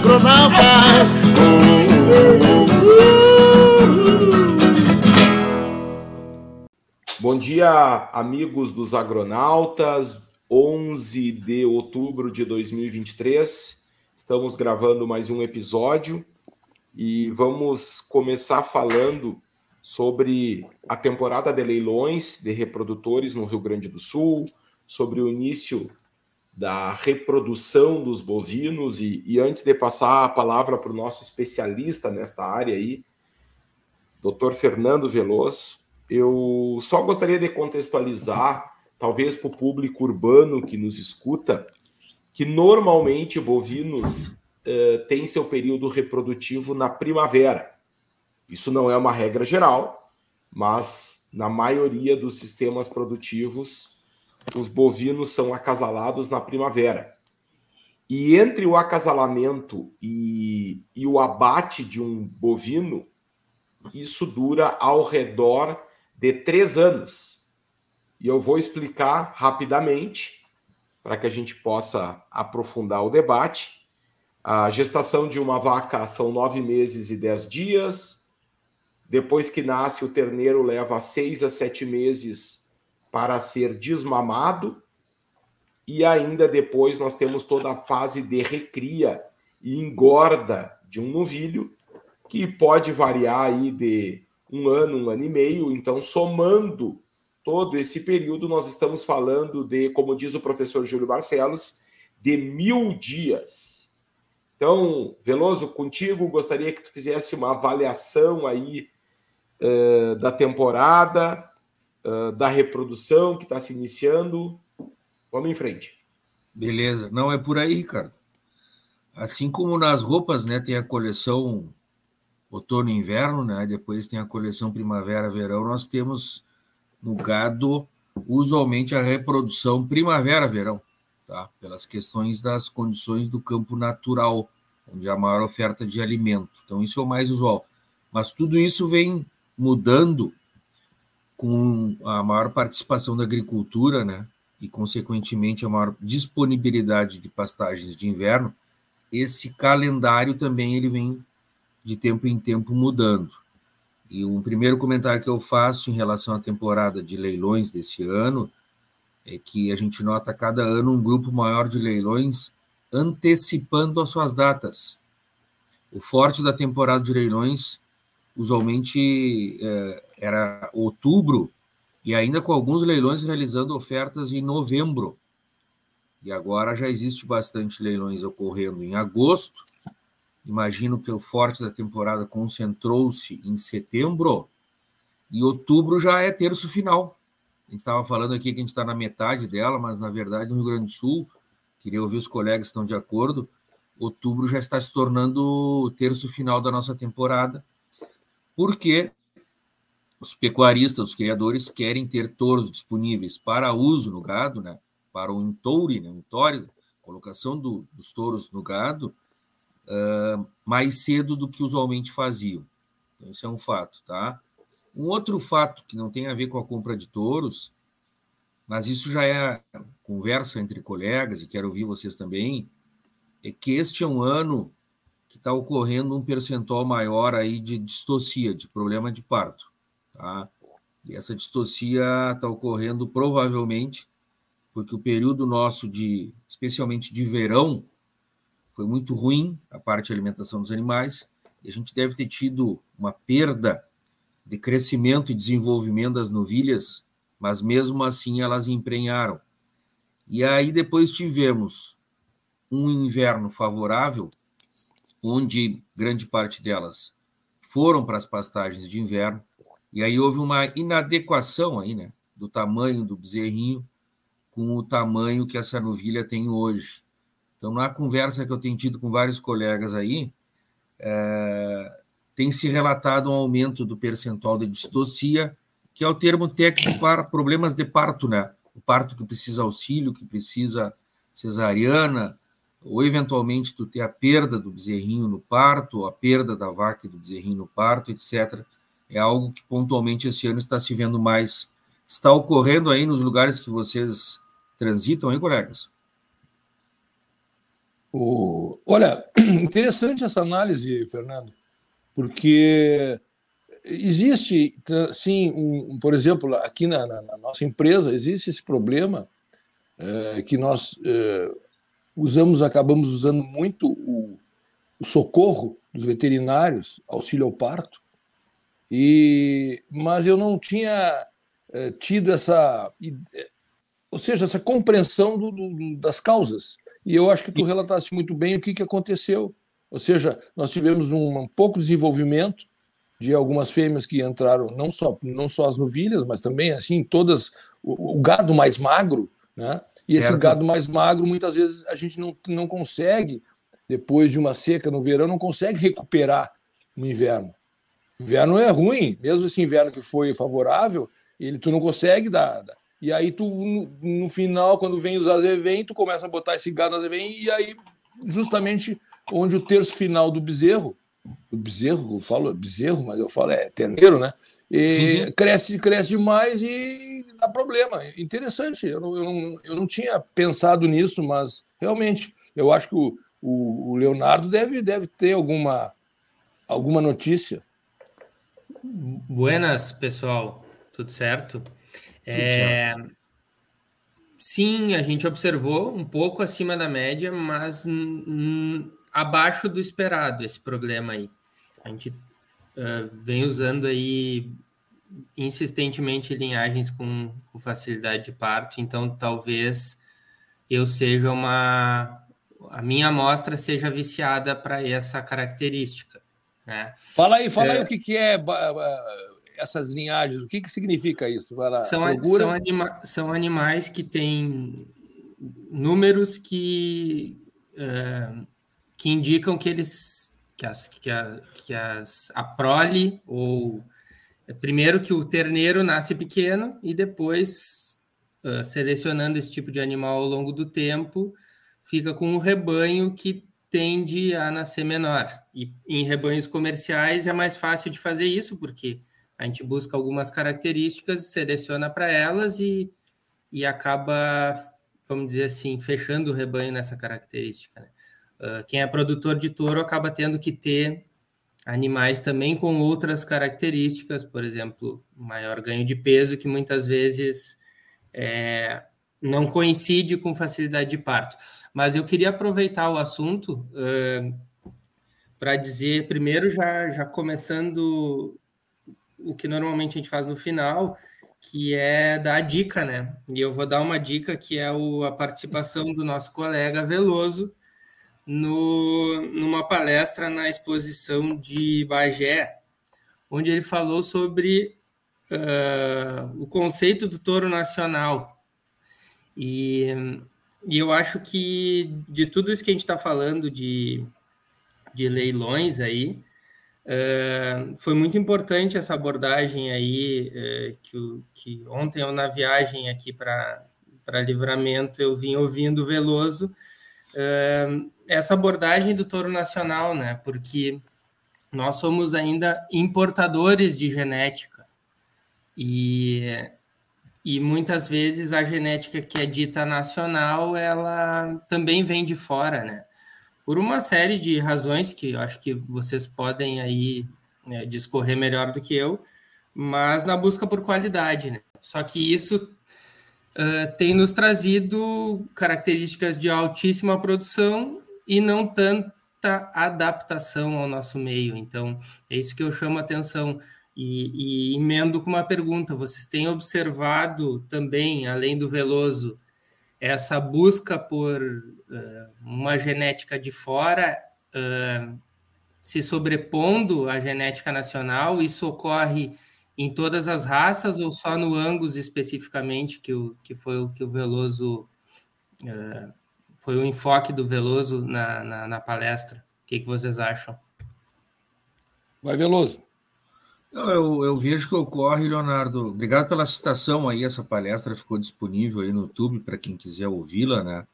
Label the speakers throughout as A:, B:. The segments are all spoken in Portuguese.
A: agronautas.
B: Bom dia, amigos dos agronautas. 11 de outubro de 2023. Estamos gravando mais um episódio e vamos começar falando sobre a temporada de leilões de reprodutores no Rio Grande do Sul, sobre o início da reprodução dos bovinos e, e antes de passar a palavra para o nosso especialista nesta área aí, Dr. Fernando Veloso, eu só gostaria de contextualizar, talvez para o público urbano que nos escuta, que normalmente bovinos uh, têm seu período reprodutivo na primavera. Isso não é uma regra geral, mas na maioria dos sistemas produtivos os bovinos são acasalados na primavera. E entre o acasalamento e, e o abate de um bovino, isso dura ao redor de três anos. E eu vou explicar rapidamente, para que a gente possa aprofundar o debate. A gestação de uma vaca são nove meses e dez dias. Depois que nasce, o terneiro leva seis a sete meses para ser desmamado. E ainda depois nós temos toda a fase de recria e engorda de um novilho, que pode variar aí de um ano, um ano e meio. Então, somando todo esse período, nós estamos falando de, como diz o professor Júlio Barcelos, de mil dias. Então, Veloso, contigo, gostaria que tu fizesse uma avaliação aí uh, da temporada, uh, da reprodução que está se iniciando. Vamos em frente.
C: Beleza, não é por aí, Ricardo. Assim como nas roupas, né, tem a coleção outono e inverno, né, depois tem a coleção primavera-verão, nós temos no gado usualmente a reprodução primavera-verão, tá? Pelas questões das condições do campo natural, onde há maior oferta de alimento. Então isso é o mais usual. Mas tudo isso vem mudando com a maior participação da agricultura, né, e consequentemente a maior disponibilidade de pastagens de inverno, esse calendário também ele vem de tempo em tempo mudando. E um primeiro comentário que eu faço em relação à temporada de leilões desse ano é que a gente nota cada ano um grupo maior de leilões antecipando as suas datas. O forte da temporada de leilões usualmente é, era outubro, e ainda com alguns leilões realizando ofertas em novembro. E agora já existe bastante leilões ocorrendo em agosto. Imagino que o forte da temporada concentrou-se em setembro, e outubro já é terço final. A gente estava falando aqui que a gente está na metade dela, mas na verdade no Rio Grande do Sul, queria ouvir os colegas que estão de acordo, outubro já está se tornando o terço final da nossa temporada porque os pecuaristas, os criadores, querem ter touros disponíveis para uso no gado, né? para o entoure, né? entoure, colocação do, dos touros no gado, uh, mais cedo do que usualmente faziam. Então, isso é um fato, tá? Um outro fato que não tem a ver com a compra de touros, mas isso já é conversa entre colegas, e quero ouvir vocês também, é que este é um ano que está ocorrendo um percentual maior aí de distocia, de problema de parto. Tá? E essa distocia está ocorrendo provavelmente porque o período nosso de, especialmente de verão, foi muito ruim, a parte de alimentação dos animais, e a gente deve ter tido uma perda de crescimento e desenvolvimento das novilhas, mas mesmo assim elas emprenharam. E aí depois tivemos um inverno favorável, onde grande parte delas foram para as pastagens de inverno, e aí houve uma inadequação aí, né, do tamanho do bezerrinho com o tamanho que essa novilha tem hoje. Então, na conversa que eu tenho tido com vários colegas aí, é, tem se relatado um aumento do percentual de distocia, que é o termo técnico para problemas de parto, né? O parto que precisa auxílio, que precisa cesariana, ou eventualmente tu ter a perda do bezerrinho no parto, a perda da vaca e do bezerrinho no parto, etc. É algo que pontualmente esse ano está se vendo mais. Está ocorrendo aí nos lugares que vocês transitam, hein, colegas?
A: Olha, interessante essa análise, Fernando, porque existe, sim, um, por exemplo, aqui na, na, na, nossa empresa, existe esse problema é, que nós é, usamos, acabamos usando muito o, o, socorro dos veterinários, auxílio ao parto, e, mas eu não tinha é, tido essa, ou seja, essa compreensão do, do, das causas. E eu acho que tu relataste muito bem o que, que aconteceu. Ou seja, nós tivemos um, um pouco de desenvolvimento de algumas fêmeas que entraram, não só, não só as novilhas, mas também assim todas o, o gado mais magro, né? E certo. esse gado mais magro, muitas vezes a gente não, não consegue, depois de uma seca no verão, não consegue recuperar no inverno. Inverno é ruim, mesmo esse inverno que foi favorável, ele tu não consegue dar. dar. E aí tu, no, no, final, quando vem os azevém, tu começa a botar esse gado azevém, e aí justamente onde o terço final do bezerro, o bezerro, eu falo bezerro, mas eu falo é terneiro, né? E sim, sim. cresce, cresce demais e dá problema. Interessante, eu não, eu, não, eu não tinha pensado nisso, mas realmente eu acho que o, o, o Leonardo deve, deve ter alguma, alguma notícia.
D: Buenas, pessoal, tudo certo? Tudo é... certo. Sim, a gente observou um pouco acima da média, mas abaixo do esperado esse problema aí. A gente uh, vem usando aí insistentemente linhagens com, com, facilidade de parto, então talvez eu seja uma a minha amostra seja viciada para essa característica. Né?
A: Fala aí, fala é, aí o que, que é essas linhagens, o que, que significa isso?
D: São, são, anima, são animais que têm números que uh, que indicam que eles que as que a, que as a prole ou primeiro que o terneiro nasce pequeno e depois uh, selecionando esse tipo de animal ao longo do tempo fica com um rebanho que tende a nascer menor e em rebanhos comerciais é mais fácil de fazer isso porque a gente busca algumas características seleciona para elas e, e acaba vamos dizer assim fechando o rebanho nessa característica né? Ah, quem é produtor de touro acaba tendo que ter animais também com outras características, por exemplo, maior ganho de peso, que muitas vezes é, não coincide com facilidade de parto. Mas eu queria aproveitar o assunto uh, para dizer, primeiro, já, já começando o que normalmente a gente faz no final, que é dar a dica, né? E eu vou dar uma dica que é o, a participação do nosso colega Veloso, no, numa palestra na exposição de Bagé, onde ele falou sobre uh, o conceito do touro nacional. E, e eu acho que de tudo isso que a gente está falando de, de leilões aí, uh, foi muito importante essa abordagem aí, uh, que, que ontem eu na viagem aqui para Livramento eu vim ouvindo Veloso, essa abordagem do touro nacional, né? Porque nós somos ainda importadores de genética e, e muitas vezes a genética que é dita nacional ela também vem de fora, né? Por uma série de razões que eu acho que vocês podem aí né, discorrer melhor do que eu, mas na busca por qualidade, né? Só que isso uh, tem nos trazido características de altíssima produção e não tanta adaptação ao nosso meio. Então, é isso que eu chamo a atenção. E, e emendo com uma pergunta: vocês têm observado também, além do Veloso, essa busca por uh, uma genética de fora uh, se sobrepondo à genética nacional? Isso ocorre em todas as raças ou só no Angus especificamente, que, o, que foi o que o Veloso uh, foi o enfoque do Veloso na, na, na palestra? O que, que vocês acham?
A: Vai, Veloso.
C: Eu, eu, vejo que ocorre, Leonardo. Obrigado pela citação aí. Essa palestra ficou disponível aí no YouTube para quem quiser ouvi-la, né?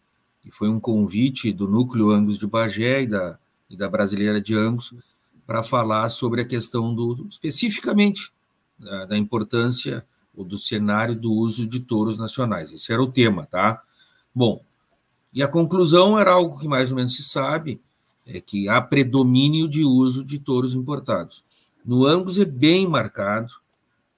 C: E foi um convite do Núcleo Angus de Bagé e da, e da Brasileira de Angus para falar sobre a questão do, especificamente, da, da importância ou do cenário do uso de touros nacionais. Esse era o tema, tá? Bom, E a conclusão era algo que mais ou menos se sabe, é que há predomínio de uso de touros importados. No Angus é bem marcado,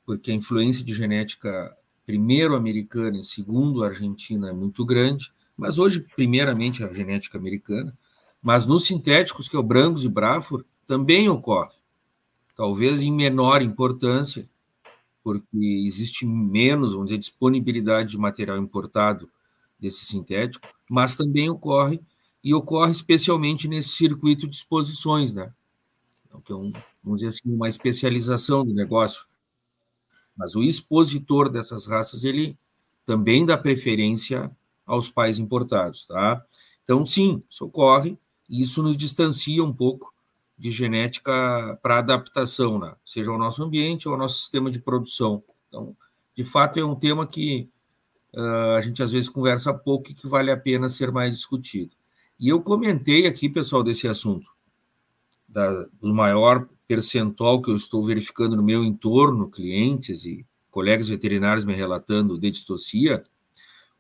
C: porque a influência de genética, primeiro americana e segundo argentina, é muito grande, mas hoje, primeiramente, a genética americana. Mas nos sintéticos, que é o Brangos e Braford, também ocorre. Talvez em menor importância, porque existe menos, vamos dizer, disponibilidade de material importado desse sintético, mas também ocorre, e ocorre especialmente nesse circuito de exposições, né? Então, que é um, vamos dizer assim, uma especialização do negócio. Mas o expositor dessas raças, ele também dá preferência aos pais importados, tá? Então, sim, isso ocorre, e isso nos distancia um pouco de genética para adaptação, né? seja ao nosso ambiente ou ao nosso sistema de produção. Então, de fato, é um tema que uh, a gente às vezes conversa pouco e que vale a pena ser mais discutido. E eu comentei aqui, pessoal, desse assunto, da, do maior percentual que eu estou verificando no meu entorno, clientes e colegas veterinários me relatando de distocia.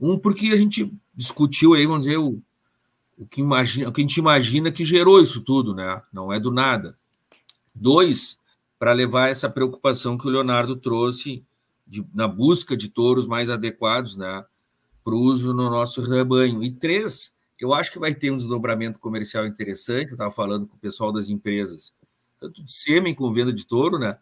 C: Um, porque a gente discutiu aí, vamos dizer, o, o que, imagina, o que a gente imagina que gerou isso tudo, né? Não é do nada. Dois, para levar essa preocupação que o Leonardo trouxe de, na busca de touros mais adequados, né? Para o uso no nosso rebanho. E três, eu acho que vai ter um desdobramento comercial interessante. Eu estava falando com o pessoal das empresas, tanto de sêmen como venda de touro, né?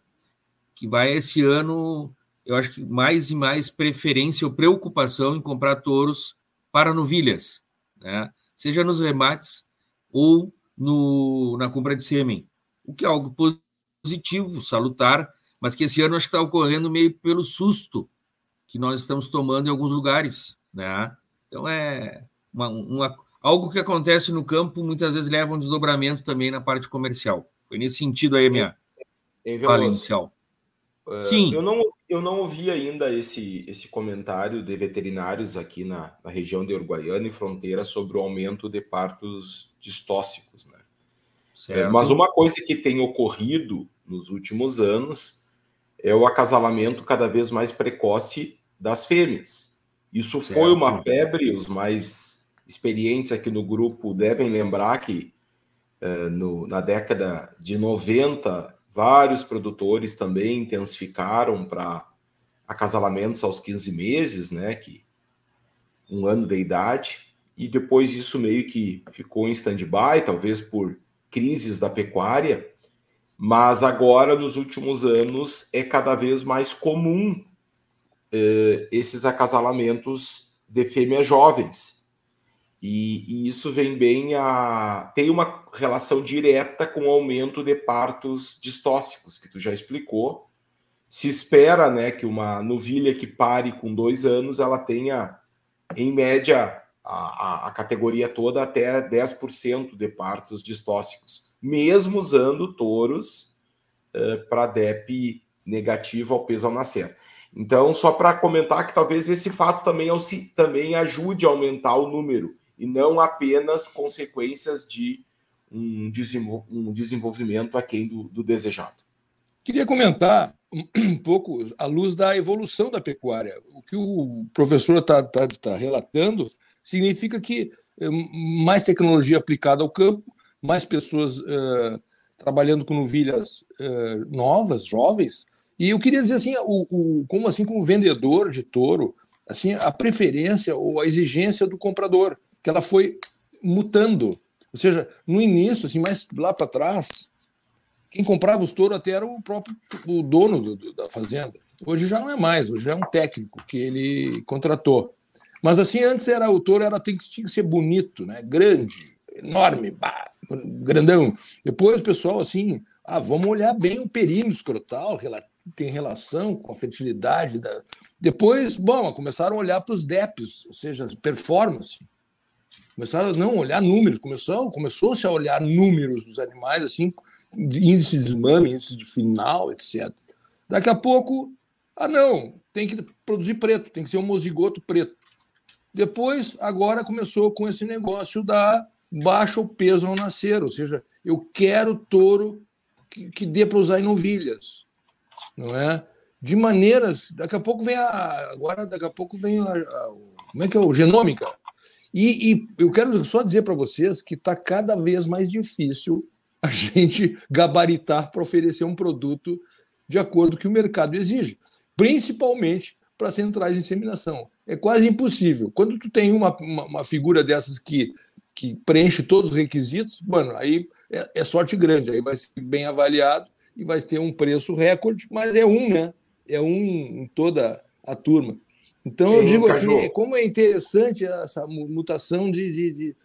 C: Que vai esse ano, eu acho que mais e mais preferência ou preocupação em comprar touros para novilhas, né? seja nos remates ou no, na compra de sêmen, o que é algo positivo, salutar, mas que esse ano acho que está ocorrendo meio pelo susto que nós estamos tomando em alguns lugares, né? Então é uma, uma, algo que acontece no campo muitas vezes leva um desdobramento também na parte comercial. Foi nesse sentido aí a minha fala inicial.
B: Uh, Sim. Eu não, eu não ouvi ainda esse, esse comentário de veterinários aqui na, na região de Uruguaiana e fronteira sobre o aumento de partos distóxicos. Né? É, mas uma coisa que tem ocorrido nos últimos anos é o acasalamento cada vez mais precoce das fêmeas. Isso certo. foi uma febre, os mais experientes aqui no grupo devem lembrar que uh, no, na década de 90 Vários produtores também intensificaram para acasalamentos aos 15 meses, né, que um ano de idade, e depois isso meio que ficou em stand-by, talvez por crises da pecuária, mas agora, nos últimos anos, é cada vez mais comum eh, esses acasalamentos de fêmeas jovens. E, e, isso vem bem a. tem uma relação direta com o aumento de partos distóxicos, que tu já explicou. Se espera né, que uma novilha que pare com dois anos ela tenha, em média, a, a, a categoria toda até 10% de partos distóxicos, mesmo usando touros uh, para DEP negativo ao peso ao nascer. Então, só para comentar que talvez esse fato também, também ajude a aumentar o número e não apenas consequências de um, desenvolvimento aquém do, do desejado.
A: Queria comentar um pouco à luz da evolução da pecuária. O que o professor está tá, tá relatando significa que eh, mais tecnologia aplicada ao campo, mais pessoas uh, trabalhando com novilhas uh, novas, jovens. E eu queria dizer assim, o, o, como assim como vendedor de touro, assim a preferência ou a exigência do comprador que ela foi mutando. Ou seja, no início, assim, mais lá para trás, quem comprava os touros até era o próprio o dono do, do, da fazenda. Hoje já não é mais, hoje é um técnico que ele contratou. Mas assim, antes era o touro era, tinha, tinha que ser bonito, né? grande, enorme, bah, grandão. Depois o pessoal assim, ah, vamos olhar bem o perímetro escrotal, tem relação com a fertilidade. Da... Depois, bom, começaram a olhar para os DEPs, ou seja, performance. Começaram a não olhar números, começou, começou-se a olhar números dos animais, assim, índice de desmame, índice de final, etc. Daqui a pouco, ah, não, tem que produzir preto, tem que ser um mozigoto preto. Depois, agora começou com esse negócio da baixa o peso ao nascer, ou seja, eu quero touro que, que dê para usar em novilhas, não é? De maneiras, daqui a pouco vem a, agora daqui a pouco vem a, a como é que é o genômica, E, e eu quero só dizer para vocês que está cada vez mais difícil a gente gabaritar para oferecer um produto de acordo com o que o mercado exige, principalmente para centrais de inseminação. É quase impossível. Quando tu tem uma, uma, uma, figura dessas que, que preenche todos os requisitos, mano, aí é, é, sorte grande, aí vai ser bem avaliado e vai ter um preço recorde, mas é um, né? É um em, em toda a turma. Então eu digo assim, como é interessante essa mutação de, de, de,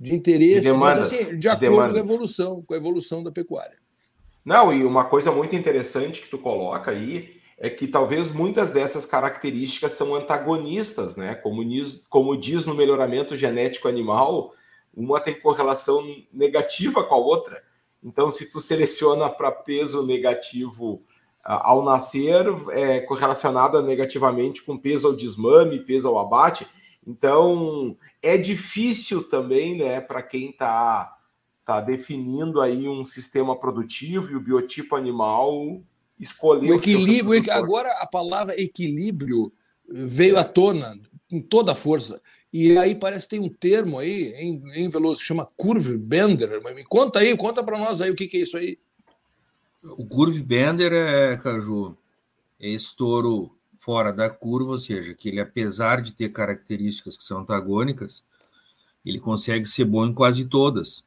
A: de interesse, demandas, mas assim, de acordo demandas. com a evolução, com a evolução da pecuária.
B: Não, e uma coisa muito interessante que tu coloca aí é que talvez muitas dessas características são antagonistas, né? Como, como diz no melhoramento genético animal, uma tem correlação negativa com a outra. Então, se tu seleciona para peso negativo ao nascer é correlacionada negativamente com peso ao desmame, peso ao abate. Então, é difícil também, né, para quem está tá definindo aí um sistema produtivo e o biotipo animal escolher
A: o equilíbrio. O agora a palavra equilíbrio veio à tona com toda a força. E aí parece que tem um termo aí em, em Veloso que chama curve bender. Me conta aí, conta para nós aí o que, que é isso aí.
C: O curve bender é, Caju, é esse touro fora da curva, ou seja, que ele, apesar de ter características que são antagônicas, ele consegue ser bom em quase todas.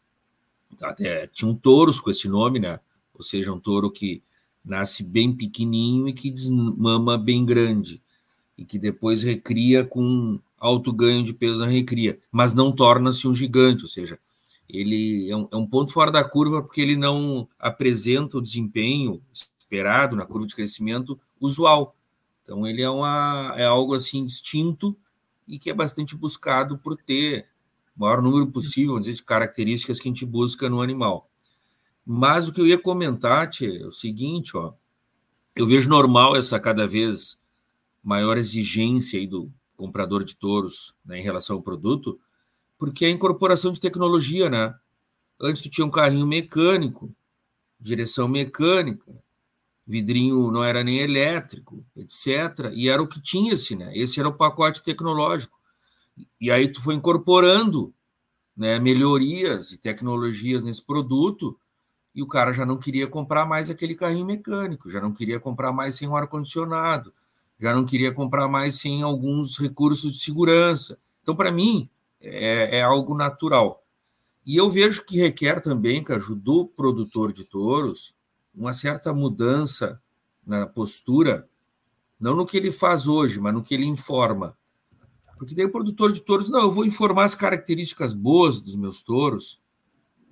C: Até tinham touros com esse nome, né? Ou seja, um touro que nasce bem pequenininho e que desmama bem grande, e que depois recria com alto ganho de peso na recria, mas não torna-se um gigante, ou seja, ele é um, é um, ponto fora da curva porque ele não apresenta o desempenho esperado na curva de crescimento usual. Então ele é, uma, é algo assim distinto e que é bastante buscado por ter o maior número possível dizer, de características que a gente busca no animal. Mas o que eu ia comentar, Tchê, é o seguinte, ó, eu vejo normal essa cada vez maior exigência aí do comprador de touros né, em relação ao produto, porque é a incorporação de tecnologia, né? Antes tu tinha um carrinho mecânico, direção mecânica, vidrinho não era nem elétrico, etc. E era o que tinha-se, né? Esse era o pacote tecnológico. E aí tu foi incorporando né, melhorias e tecnologias nesse produto e o cara já não queria comprar mais aquele carrinho mecânico, já não queria comprar mais sem o ar-condicionado, já não queria comprar mais sem alguns recursos de segurança. Então, para mim, é, é algo natural. E eu vejo que requer também, Caju, do produtor de touros, uma certa mudança na postura, não no que ele faz hoje, mas no que ele informa. Porque daí o produtor de touros, não, eu vou informar as características boas dos meus touros,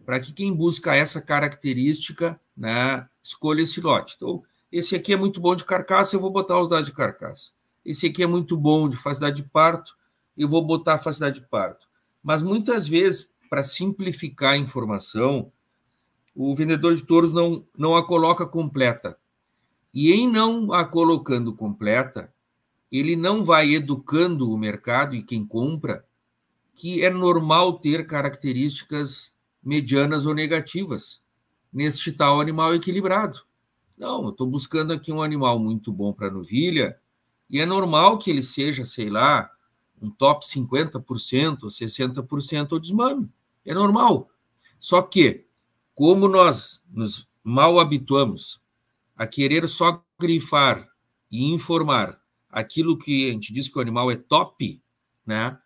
C: para que quem busca essa característica né, escolha esse lote. Então, esse aqui é muito bom de carcaça, eu vou botar os dados de carcaça. Esse aqui é muito bom de facilidade de parto, eu vou botar a facilidade de parto. Mas muitas vezes, para simplificar a informação, o vendedor de touros não, não a coloca completa. E em não a colocando completa, ele não vai educando o mercado e quem compra que é normal ter características medianas ou negativas neste tal animal equilibrado. Não, eu estou buscando aqui um animal muito bom para novilha e é normal que ele seja, sei lá, um top 50%, 60% ao desmame. É normal. Só que, como nós nos mal habituamos a querer só grifar e informar aquilo que a gente diz que o animal é top, né?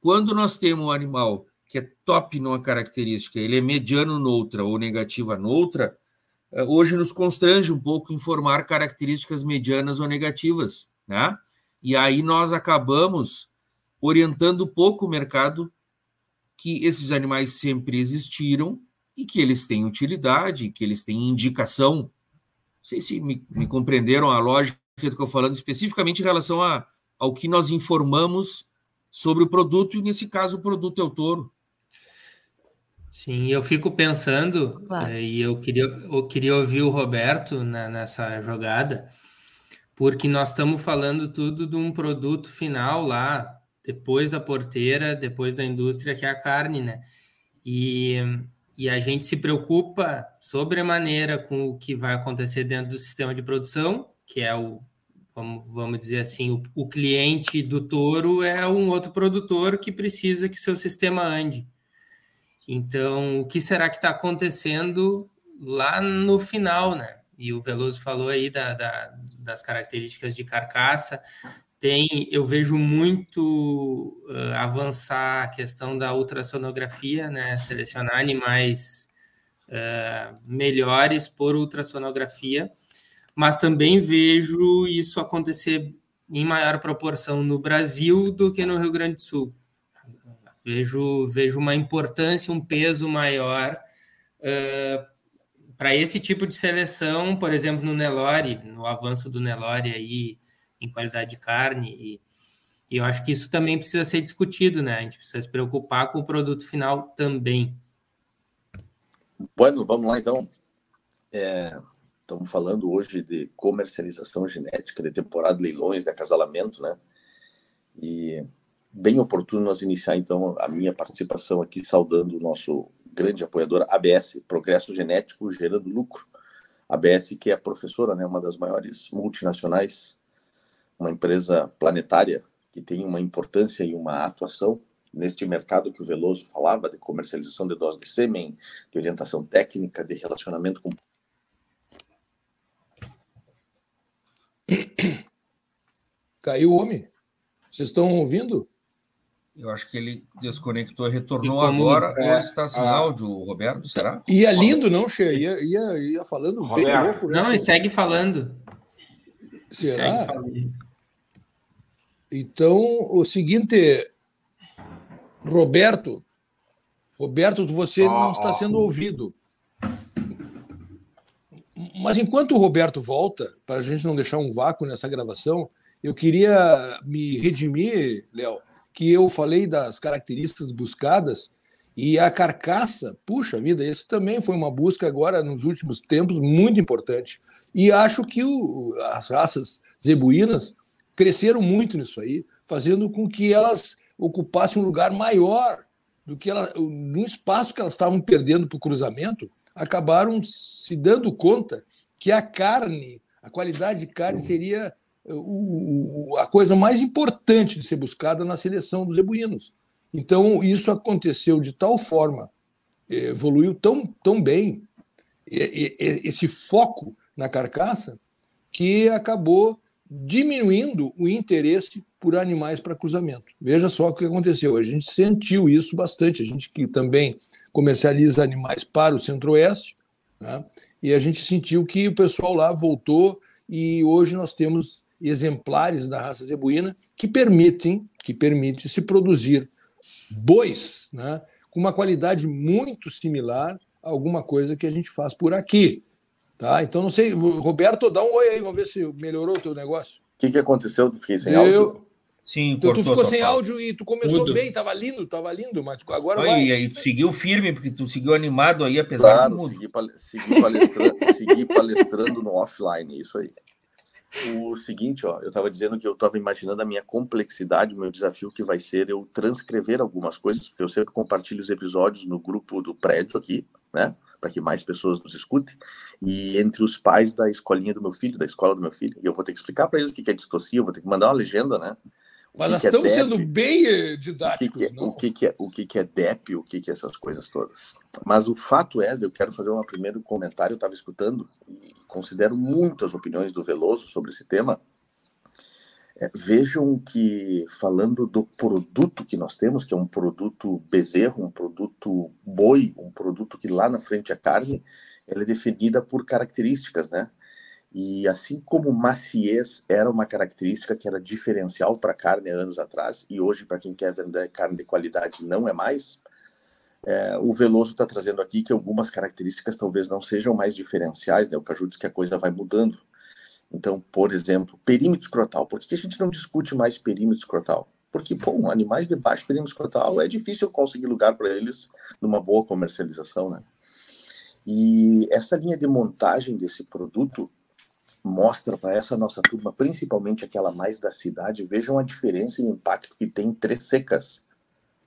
C: Quando nós temos um animal que é top numa característica, ele é mediano noutra ou negativa noutra, eh, hoje nos constrange um pouco informar características medianas ou negativas, né? E aí nós acabamos orientando pouco o mercado que esses animais sempre existiram e que eles têm utilidade, que eles têm indicação. Não sei se me, me compreenderam a lógica que eu estou falando, especificamente em relação a, ao que nós informamos sobre o produto, e nesse caso o produto é o touro.
D: Sim, eu fico pensando, claro. Eh, e eu queria, eu queria ouvir o Roberto na, nessa jogada, porque nós estamos falando tudo de um produto final lá, depois da porteira, depois da indústria, que é a carne, né? E, e a gente se preocupa sobremaneira com o que vai acontecer dentro do sistema de produção, que é o, vamos, vamos dizer assim, o, o cliente do touro é um outro produtor que precisa que seu sistema ande. Então, o que será que está acontecendo lá no final, né? E o Veloso falou aí da, da, das características de carcaça. Tem, eu vejo muito uh, avançar a questão da ultrassonografia, né? Selecionar animais uh, melhores por ultrassonografia, mas também vejo isso acontecer em maior proporção no Brasil do que no Rio Grande do Sul. Vejo, vejo uma importância, um peso maior uh, para esse tipo de seleção, por exemplo, no Nelore, no avanço do Nelore aí em qualidade de carne, e, e, eu acho que isso também precisa ser discutido, né? A gente precisa se preocupar com o produto final também.
E: Bueno, vamos lá então. É, estamos falando hoje de comercialização genética, de temporada de leilões, de acasalamento, né? E bem oportuno nós iniciar então a minha participação aqui saudando o nosso grande apoiadora ABS, Progresso Genético Gerando Lucro. ABS, que é professora, né, uma das maiores multinacionais, uma empresa planetária que tem uma importância e uma atuação neste mercado que o Veloso falava, de comercialização de doses de sêmen, de orientação técnica, de relacionamento com.
A: Caiu o homem? Vocês estão ouvindo?
C: Eu acho que ele desconectou, retornou agora, é, ou está sem a... áudio, Roberto, será?
A: Ia lindo, não, Che? Ia, ia, ia falando Roberto. bem louco.
D: Né, não, e segue falando.
A: Será? Segue falando. Então, o seguinte, Roberto, Roberto, você oh, não está sendo ouvido. Mas enquanto o Roberto volta, para a gente não deixar um vácuo nessa gravação, eu queria me redimir, Léo, que eu falei das características buscadas e a carcaça, puxa vida, isso também foi uma busca agora nos últimos tempos muito importante. E acho que o, as raças zebuínas cresceram muito nisso aí, fazendo com que elas ocupassem um lugar maior do que ela, no espaço que elas estavam perdendo para o cruzamento, acabaram se dando conta que a carne, a qualidade de carne seria o, a coisa mais importante de ser buscada na seleção dos zebuínos. Então, isso aconteceu de tal forma, evoluiu tão, tão bem, esse foco na carcaça, que acabou diminuindo o interesse por animais para cruzamento. Veja só o que aconteceu. A gente sentiu isso bastante. A gente que também comercializa animais para o Centro-Oeste, né? e a gente sentiu que o pessoal lá voltou e hoje nós temos exemplares da raça zebuína que permitem, que permite se produzir bois, né, com uma qualidade muito similar a alguma coisa que a gente faz por aqui. Tá? Então, não sei, Roberto, dá um oi aí, vamos ver se melhorou o teu negócio.
E: O que, que aconteceu? Tu fiquei sem Eu... áudio?
C: Sim,
A: então, tu ficou sem áudio e tu começou Tudo. bem, tava lindo, tava lindo, mas agora
C: Oi, vai. E aí tu seguiu firme, porque tu seguiu animado aí, apesar claro, de
E: tudo. Segui, pal segui, palestrando, segui palestrando no offline, isso aí o seguinte, ó, eu estava dizendo que eu estava imaginando a minha complexidade, o meu desafio que vai ser eu transcrever algumas coisas, porque eu sempre compartilho os episódios no grupo do prédio aqui, né, para que mais pessoas nos escutem, e entre os pais da escolinha do meu filho, da escola do meu filho, e eu vou ter que explicar para eles o que é distorcia, eu vou ter que mandar uma legenda, né,
A: mas nós estamos é sendo bem eh, didáticos.
E: O que, que, é, o que, que, é, o que, que é DEP, o que, que é essas coisas todas. Mas o fato é, eu quero fazer um primeiro comentário, eu estava escutando e considero muito as opiniões do Veloso sobre esse tema. É, vejam que, falando do produto que nós temos, que é um produto bezerro, um produto boi, um produto que lá na frente é carne, ela é definida por características, né? E assim como maciez era uma característica que era diferencial para carne anos atrás, e hoje, para quem quer vender carne de qualidade, não é mais, é, o Veloso está trazendo aqui que algumas características talvez não sejam mais diferenciais, né? o Caju diz que a coisa vai mudando. Então, por exemplo, perímetro escrotal. Por que a gente não discute mais perímetro escrotal? Porque, bom, animais de baixo perímetro escrotal é difícil conseguir lugar para eles numa boa comercialização, né? E essa linha de montagem desse produto mostra para essa nossa turma, principalmente aquela mais da cidade, vejam a diferença e o impacto que tem três secas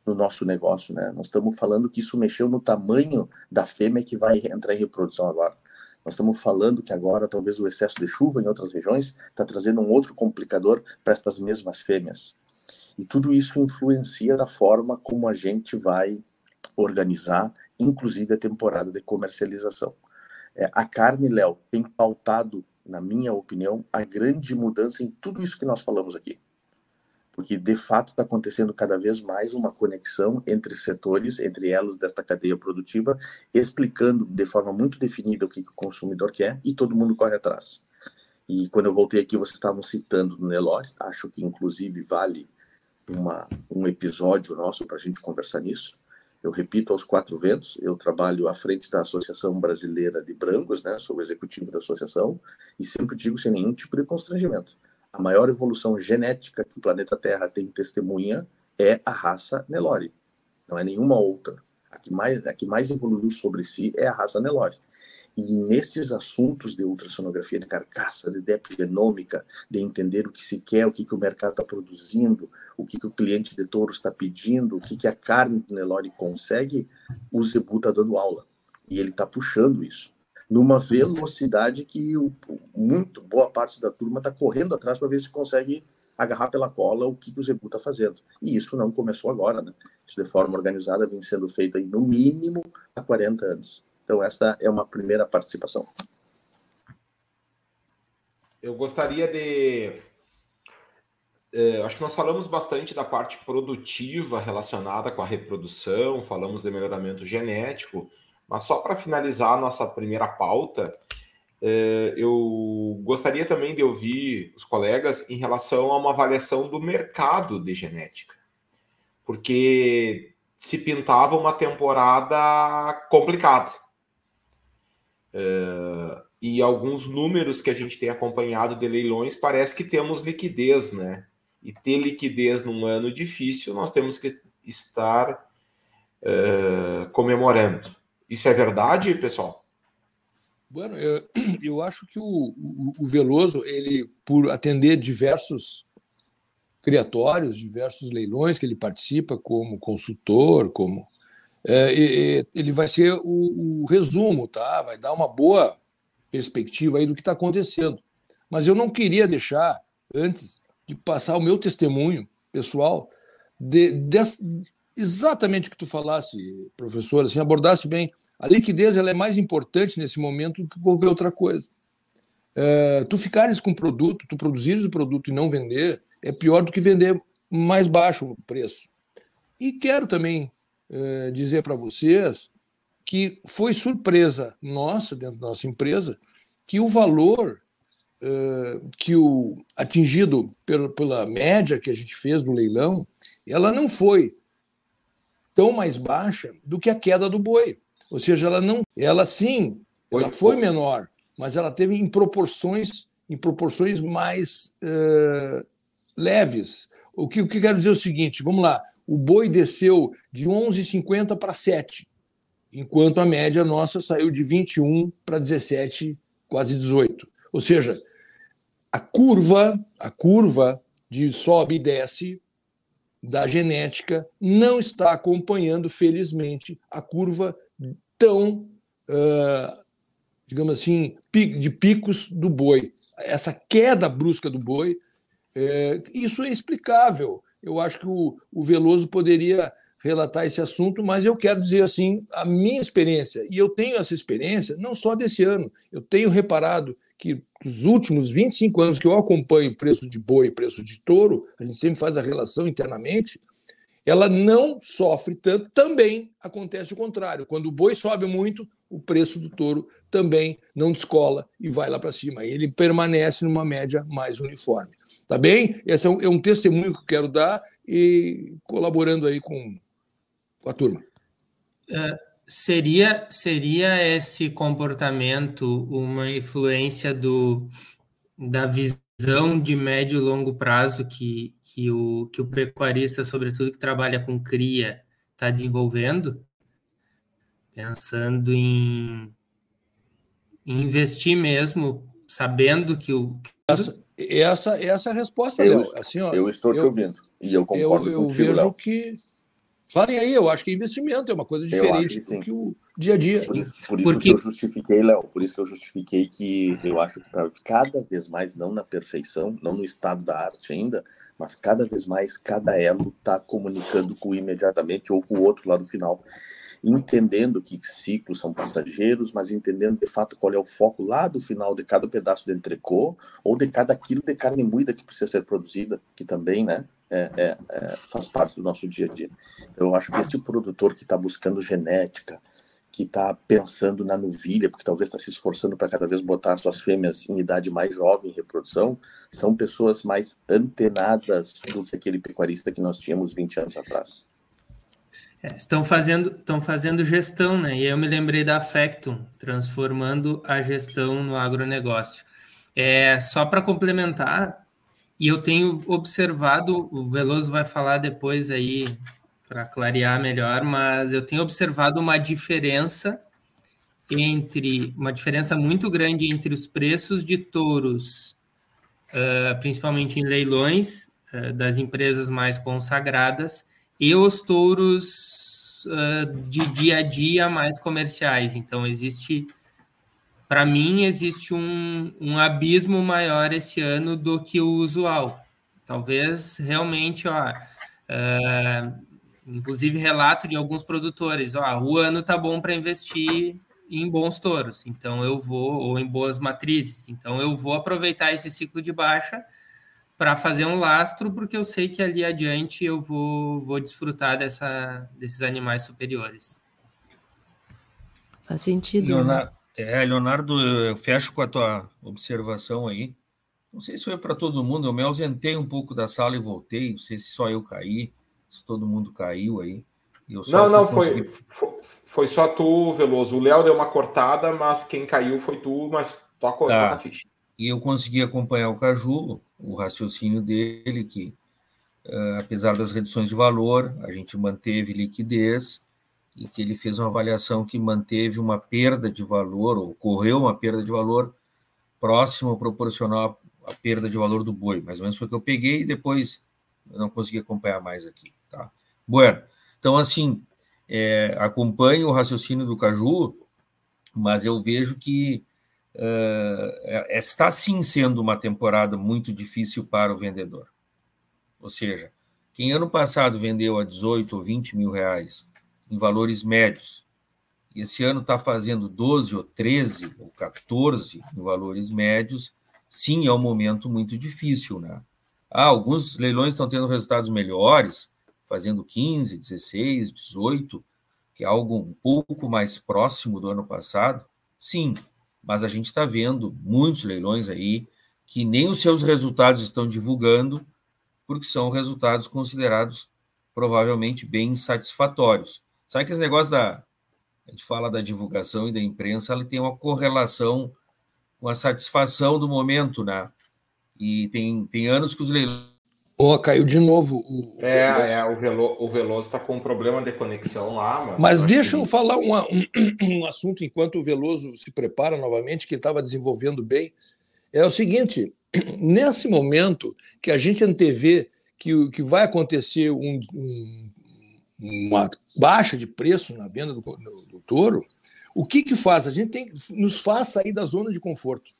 E: no nosso negócio, né? Nós estamos falando que isso mexeu no tamanho da fêmea que vai entrar em reprodução agora. Nós estamos falando que agora talvez o excesso de chuva em outras regiões está trazendo um outro complicador para estas mesmas fêmeas. E tudo isso influencia da forma como a gente vai organizar, inclusive a temporada de comercialização. É, a carne, Léo, tem pautado, na minha opinião, a grande mudança em tudo isso que nós falamos aqui porque de fato está acontecendo cada vez mais uma conexão entre setores, entre elos desta cadeia produtiva, explicando de forma muito definida o que, que o consumidor quer e todo mundo corre atrás. E quando eu voltei aqui, vocês estavam citando no Nelore, acho que inclusive vale uma, um episódio nosso para a gente conversar nisso. Eu repito aos quatro ventos, eu trabalho à frente da Associação Brasileira de Brancos, né, sou o executivo da associação, e sempre digo sem nenhum tipo de constrangimento a maior evolução genética que o planeta Terra tem testemunha é a raça Nelore. Não é nenhuma outra. A que mais, a que mais evoluiu sobre si é a raça Nelore. E nesses assuntos de ultrassonografia de carcaça, de epigenômica, de entender o que se quer, o que, que o mercado está produzindo, o que, que o cliente de touro está pedindo, o que, que a carne do Nelore consegue, o Zebu está dando aula. E ele está puxando isso numa velocidade que o, muito boa parte da turma está correndo atrás para ver se consegue agarrar pela cola o que, que o Zebu está fazendo. E isso não começou agora, né? Isso de forma organizada vem sendo feito aí, no mínimo há 40 anos. Então essa é uma primeira participação.
B: Eu gostaria de é, acho que nós falamos bastante da parte produtiva relacionada com a reprodução, falamos de melhoramento genético, mas só para finalizar a nossa primeira pauta, é, eu gostaria também de ouvir os colegas em relação a uma avaliação do mercado de genética, porque se pintava uma temporada complicada. É, e alguns números que a gente tem acompanhado de leilões parece que temos liquidez, né? E ter liquidez num ano difícil, nós temos que estar é, comemorando. Isso é verdade, pessoal?
A: Bueno, eu, eu acho que o, o, o, Veloso, ele, por atender diversos criatórios, diversos leilões que ele participa como consultor, como é, ele vai ser o, o, resumo, tá? Vai dar uma boa perspectiva aí do que está acontecendo. Mas eu não queria deixar, antes de passar o meu testemunho pessoal, de, de, exatamente o que tu falasse, professor, assim, abordasse bem. A liquidez ela é mais importante nesse momento do que qualquer outra coisa. É, tu ficares com o produto, tu produzires o produto e não vender, é pior do que vender mais baixo o preço. E quero também é, dizer para vocês que foi surpresa nossa, dentro da nossa empresa, que o valor é, que o atingido pela, pela média que a gente fez no leilão, ela não foi tão mais baixa do que a queda do boi. Ou seja, ela não, ela sim, ela foi menor, mas ela teve em proporções, em proporções mais uh, leves. O que, o que quero dizer é o seguinte: vamos lá, o boi desceu de 11,50 para 7, enquanto a média nossa saiu de 21 para 17, quase 18. Ou seja, a curva, a curva de sobe e desce da genética não está acompanhando, felizmente, a curva tão, uh, digamos assim, de picos do boi. Essa queda brusca do boi, é, isso é explicável. Eu acho que o, o Veloso poderia relatar esse assunto, mas eu quero dizer assim, a minha experiência, e eu tenho essa experiência não só desse ano, eu tenho reparado que nos últimos 25 anos que eu acompanho preço de boi e preço de touro, a gente sempre faz a relação internamente, ela não sofre tanto. Também acontece o contrário. Quando o boi sobe muito, o preço do touro também não descola e vai lá para cima. Ele permanece numa média mais uniforme. Tá bem? Esse é um, é um testemunho que eu quero dar e colaborando aí com, com a turma.
D: É, Seria, seria esse comportamento uma influência do, da visão de médio e longo prazo que, que, o, que o pecuarista, sobretudo que trabalha com cria, está desenvolvendo? Pensando em, em, investir mesmo, sabendo que o.
A: Essa, essa, essa é a resposta,
E: eu, assim, ó, eu estou te eu, ouvindo. E eu concordo
A: eu, eu vejo Léo. que Falem aí, eu acho que investimento é uma coisa diferente do que o dia a dia.
E: Por isso, por isso Porque... que eu justifiquei, Léo, por isso que eu justifiquei que eu acho que para cada vez mais, não na perfeição, não no estado da arte ainda, mas cada vez mais cada elo está comunicando com o imediatamente ou com o outro lá do final entendendo que ciclos são passageiros, mas entendendo de fato qual é o foco lá do final de cada pedaço de entrecô ou de cada quilo de carne moída que precisa ser produzida, que também, né, é, é, é, faz parte do nosso dia a dia. Então, eu acho que esse produtor que está buscando genética, que está pensando na novilha, porque talvez está se esforçando para cada vez botar suas fêmeas em idade mais jovem em reprodução, são pessoas mais antenadas do que aquele pecuarista que nós tínhamos 20 anos atrás.
D: É, estão fazendo estão fazendo gestão, né? E eu me lembrei da Factum, transformando a gestão no agronegócio. É, só para complementar, e eu tenho observado, o Veloso vai falar depois aí para clarear melhor, mas eu tenho observado uma diferença entre uma diferença muito grande entre os preços de touros, uh, principalmente em leilões uh, das empresas mais consagradas, e os touros uh, de dia a dia mais comerciais. Então, existe, para mim, existe um, um abismo maior esse ano do que o usual. Talvez realmente, ó, uh, inclusive relato de alguns produtores, ó, o ano tá bom para investir em bons touros, então eu vou, ou em boas matrizes, então eu vou aproveitar esse ciclo de baixa para fazer um lastro, porque eu sei que ali adiante eu vou, vou desfrutar dessa, desses animais superiores.
F: Faz sentido. Né?
C: Leonardo, né? É, Leonardo, eu fecho com a tua observação aí. Não sei se foi para todo mundo, eu me ausentei um pouco da sala e voltei. Não sei se só eu caí, se todo mundo caiu aí.
B: não, não, consegui... foi, foi só tu, Veloso. O Léo deu uma cortada, mas quem caiu foi tu, mas toca tá. a ficha.
C: E eu consegui acompanhar o Caju, o raciocínio dele, que uh, apesar das reduções de valor, a gente manteve liquidez e que ele fez uma avaliação que manteve uma perda de valor, ou ocorreu uma perda de valor próximo ou proporcional à perda de valor do boi. Mais ou menos foi o que eu peguei e depois não consegui acompanhar mais aqui. Tá? Bueno, então assim, é, acompanho o raciocínio do Caju, mas eu vejo que uh, está sim sendo uma temporada muito difícil para o vendedor. Ou seja, quem ano passado vendeu a 18 ou 20 mil reais em valores médios, e esse ano está fazendo 12 ou 13 ou 14 em valores médios, sim, é um momento muito difícil, né? Ah, alguns leilões estão tendo resultados melhores, fazendo 15, 16, 18, que é algo um pouco mais próximo do ano passado. Sim, mas a gente está vendo muitos leilões aí que nem os seus resultados estão divulgando, porque são resultados considerados provavelmente bem insatisfatórios. Sabe que esse negócio da. A gente fala da divulgação e da imprensa, ela tem uma correlação com a satisfação do momento, né? E tem, tem anos que os leilões.
A: Oh, caiu de novo. O,
B: é, é, o Veloso o Veloso está com um problema de conexão lá.
A: Mas, mas deixa eu falar uma, um, um, assunto enquanto o Veloso se prepara novamente, que estava desenvolvendo bem. É o seguinte: nesse momento que a gente antevê que, que vai acontecer um, um, uma baixa de preço na venda do, do, do touro, o que, que faz? A gente tem nos faz sair da zona de conforto.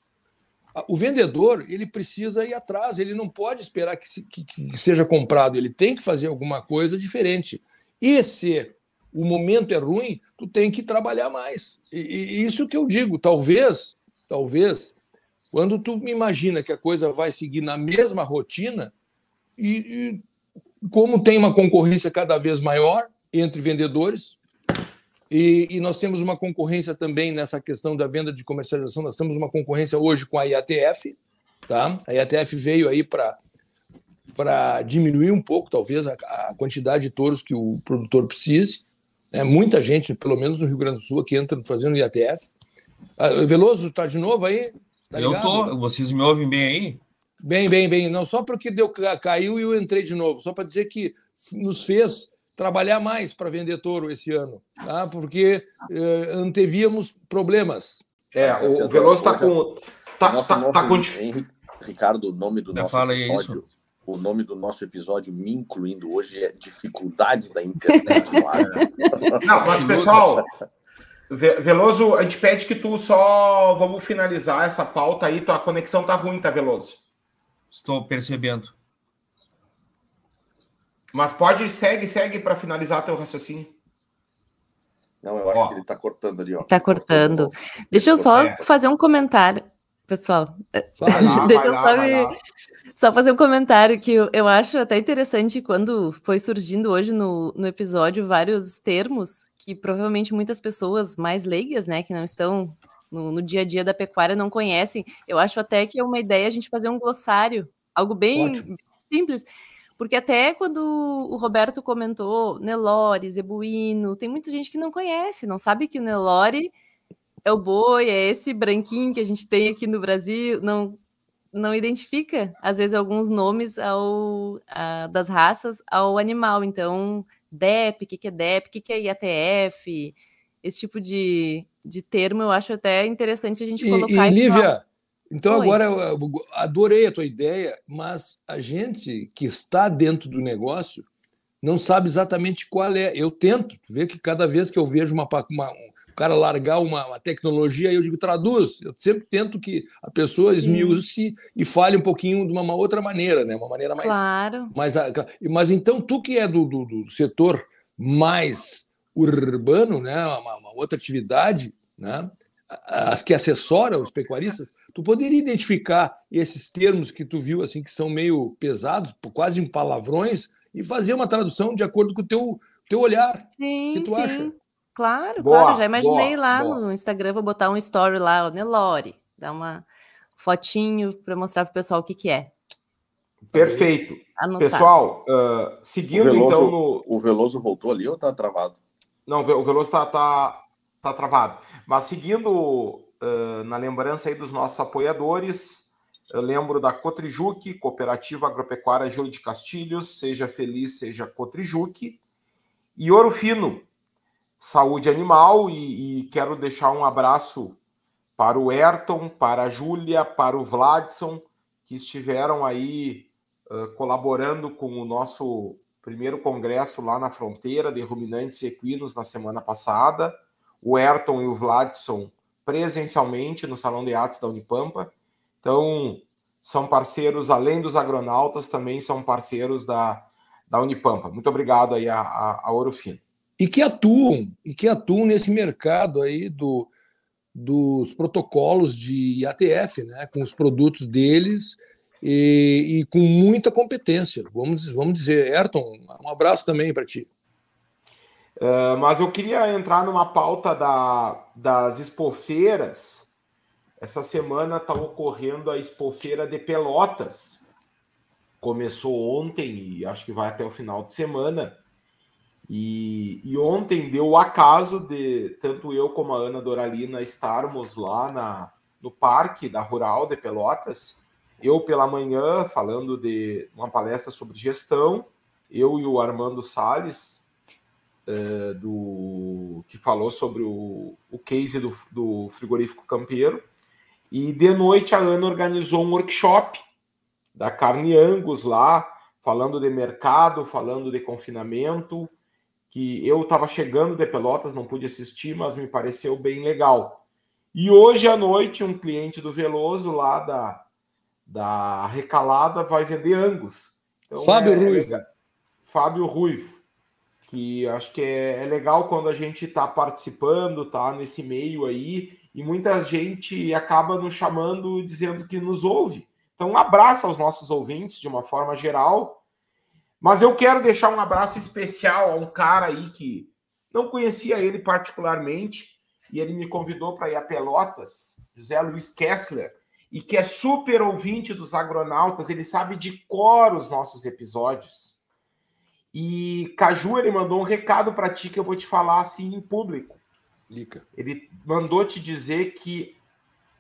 A: O vendedor ele precisa ir atrás, ele não pode esperar que, se, que, que seja comprado, ele tem que fazer alguma coisa diferente. E se o momento é ruim, tu tem que trabalhar mais. E, e isso que eu digo, talvez, talvez, quando tu me imagina que a coisa vai seguir na mesma rotina, e, e como tem uma concorrência cada vez maior entre vendedores, e, e, nós temos uma concorrência também nessa questão da venda de comercialização. Nós temos uma concorrência hoje com a IATF. Tá? A IATF veio aí para para diminuir um pouco, talvez, a, a, quantidade de touros que o produtor precise. É muita gente, pelo menos no Rio Grande do Sul, que entra fazendo IATF. Ah, Veloso, está de novo aí? Tá
C: eu tô. Vocês me ouvem bem aí?
A: Bem, bem, bem. Não só porque deu, caiu e eu entrei de novo, só para dizer que nos fez trabalhar mais para vender touro esse ano, tá? porque eh, antevíamos problemas.
B: É, o, o Veloso está com. Tá, tá, tá com...
E: Ricardo, o nome do nosso
C: fala episódio. Isso.
E: o nome do nosso episódio, me incluindo hoje, é Dificuldades da Internet no ar.
B: Não, mas pessoal, Veloso, a gente pede que tu só vamos finalizar essa pauta aí, tua conexão tá ruim, tá, Veloso?
C: Estou percebendo.
B: Mas pode, segue, segue para finalizar teu raciocínio.
E: Não, eu acho ó. que ele está cortando ali, ó.
F: Está cortando. Deixa eu só fazer um comentário, pessoal. Lá, Deixa eu só, me... só fazer um comentário que eu, eu acho até interessante quando foi surgindo hoje no, no episódio vários termos que provavelmente muitas pessoas mais leigas, né, que não estão no, no, dia a dia da pecuária não conhecem. Eu acho até que é uma ideia a gente fazer um glossário, algo bem Ótimo. simples, porque até quando o Roberto comentou Nelore, Zebuíno, tem muita gente que não conhece, não sabe que o Nelore é o boi, é esse branquinho que a gente tem aqui no Brasil, não não identifica, às vezes, alguns nomes ao, a, das raças ao animal. Então, DEP, o que, que é DEP, o que, que é IATF, esse tipo de, de termo eu acho até interessante a gente colocar.
A: E, Lívia, então, Oi. agora, eu adorei a tua ideia, mas a gente que está dentro do negócio não sabe exatamente qual é. Eu tento ver que cada vez que eu vejo uma, uma um cara largar uma, uma, tecnologia, eu digo, traduz. Eu sempre tento que a pessoa esmiúce e fale um pouquinho de uma, outra maneira, né? uma maneira mais.
F: Claro.
A: mais mas então, tu que é do, do, do setor mais urbano, né? uma, uma outra atividade, né? as que assessoram os pecuaristas, tu poderia identificar esses termos que tu viu assim que são meio pesados, quase em palavrões, e fazer uma tradução de acordo com o teu, teu olhar.
F: Sim,
A: que tu
F: sim.
A: acha?
F: Claro, boa, claro. Já imaginei boa, lá boa. no Instagram, vou botar um story lá, o Nelore, dar uma fotinho para mostrar para o pessoal o que, que é.
B: Perfeito. Anotar. Pessoal, uh, seguindo Veloso, então no.
E: O Veloso voltou ali ou tá travado?
B: Não, o Veloso tá, tá, tá travado. Mas seguindo uh, na lembrança aí dos nossos apoiadores, eu lembro da Cotrijuque, Cooperativa Agropecuária Júlio de Castilhos, seja feliz, seja Cotrijuque. E Ouro Fino, Saúde Animal, e, e quero deixar um abraço para o Ayrton, para a Júlia, para o Vladson, que estiveram aí uh, colaborando com o nosso primeiro congresso lá na fronteira de ruminantes equinos na semana passada o Ayrton e o Vladson presencialmente no Salão de Atos da Unipampa. Então, são parceiros, além dos agronautas, também são parceiros da, da Unipampa. Muito obrigado aí a, a, a.
A: E que atuam, e que atuam nesse mercado aí do, dos protocolos de ATF, né, com os produtos deles e, e com muita competência. Vamos, vamos dizer, Ayrton, um abraço também para ti.
B: Uh, mas eu queria entrar numa pauta da, das expofeiras. Essa semana está ocorrendo a expofeira de Pelotas. Começou ontem e acho que vai até o final de semana. E, e ontem deu o acaso de tanto eu como a Ana Doralina estarmos lá na, no parque da Rural de Pelotas. Eu pela manhã falando de uma palestra sobre gestão, eu e o Armando Sales é, do que falou sobre o, o case do, do frigorífico campeiro. E de noite a Ana organizou um workshop da carne Angus lá, falando de mercado, falando de confinamento, que eu estava chegando de Pelotas, não pude assistir, mas me pareceu bem legal. E hoje à noite, um cliente do Veloso lá da, da Recalada vai vender Angus.
A: Então, Fábio é, Ruivo. É,
B: Fábio Ruivo que acho que é, é legal quando a gente está participando, tá nesse meio aí, e muita gente acaba nos chamando dizendo que nos ouve. Então, um abraço aos nossos ouvintes de uma forma geral. Mas eu quero deixar um abraço especial a um cara aí que não conhecia ele particularmente, e ele me convidou para ir a Pelotas, José Luiz Kessler, e que é super ouvinte dos agronautas, ele sabe de cor os nossos episódios. E Caju, ele mandou um recado para ti que eu vou te falar assim em público.
A: Lica.
B: Ele mandou te dizer que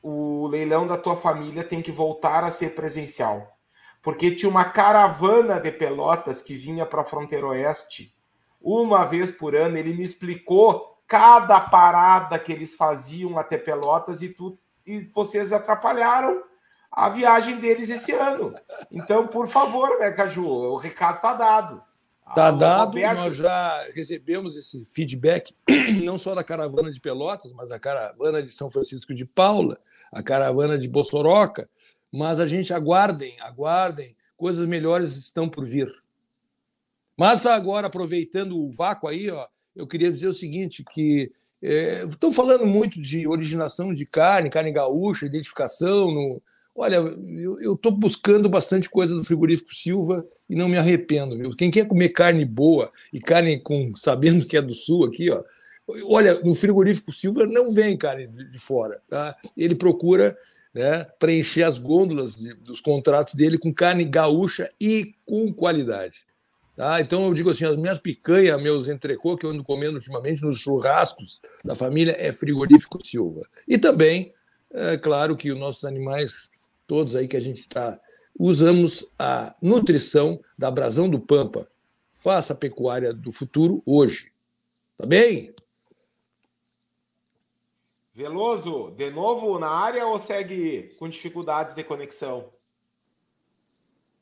B: o leilão da tua família tem que voltar a ser presencial. Porque tinha uma caravana de pelotas que vinha para a fronteira oeste uma vez por ano. Ele me explicou cada parada que eles faziam até Pelotas e tu e vocês atrapalharam a viagem deles esse ano. Então, por favor, né, Caju? O recado tá dado.
A: Está dado, Roberto... nós já recebemos esse feedback, não só da caravana de Pelotas, mas a caravana de São Francisco de Paula, a caravana de Bossoroca, mas a gente aguardem, aguardem, coisas melhores estão por vir. Mas agora, aproveitando o vácuo aí, ó, eu queria dizer o seguinte, que é, estão falando muito de originação de carne, carne gaúcha, identificação. No... Olha, eu estou buscando bastante coisa do frigorífico Silva e não me arrependo. Viu? Quem quer comer carne boa e carne com sabendo que é do sul aqui, ó, olha, no frigorífico Silva não vem carne de fora, tá? Ele procura né, preencher as gôndolas de, dos contratos dele com carne gaúcha e com qualidade. Tá? Então eu digo assim, as minhas picanhas, meus entrecô que eu ando comendo ultimamente nos churrascos da família é frigorífico Silva. E também, é claro que os nossos animais, todos aí que a gente está, usamos a nutrição da Brasão do Pampa. Faça a pecuária do futuro hoje. Tá bem?
B: Veloso, de novo na área ou segue com dificuldades de conexão?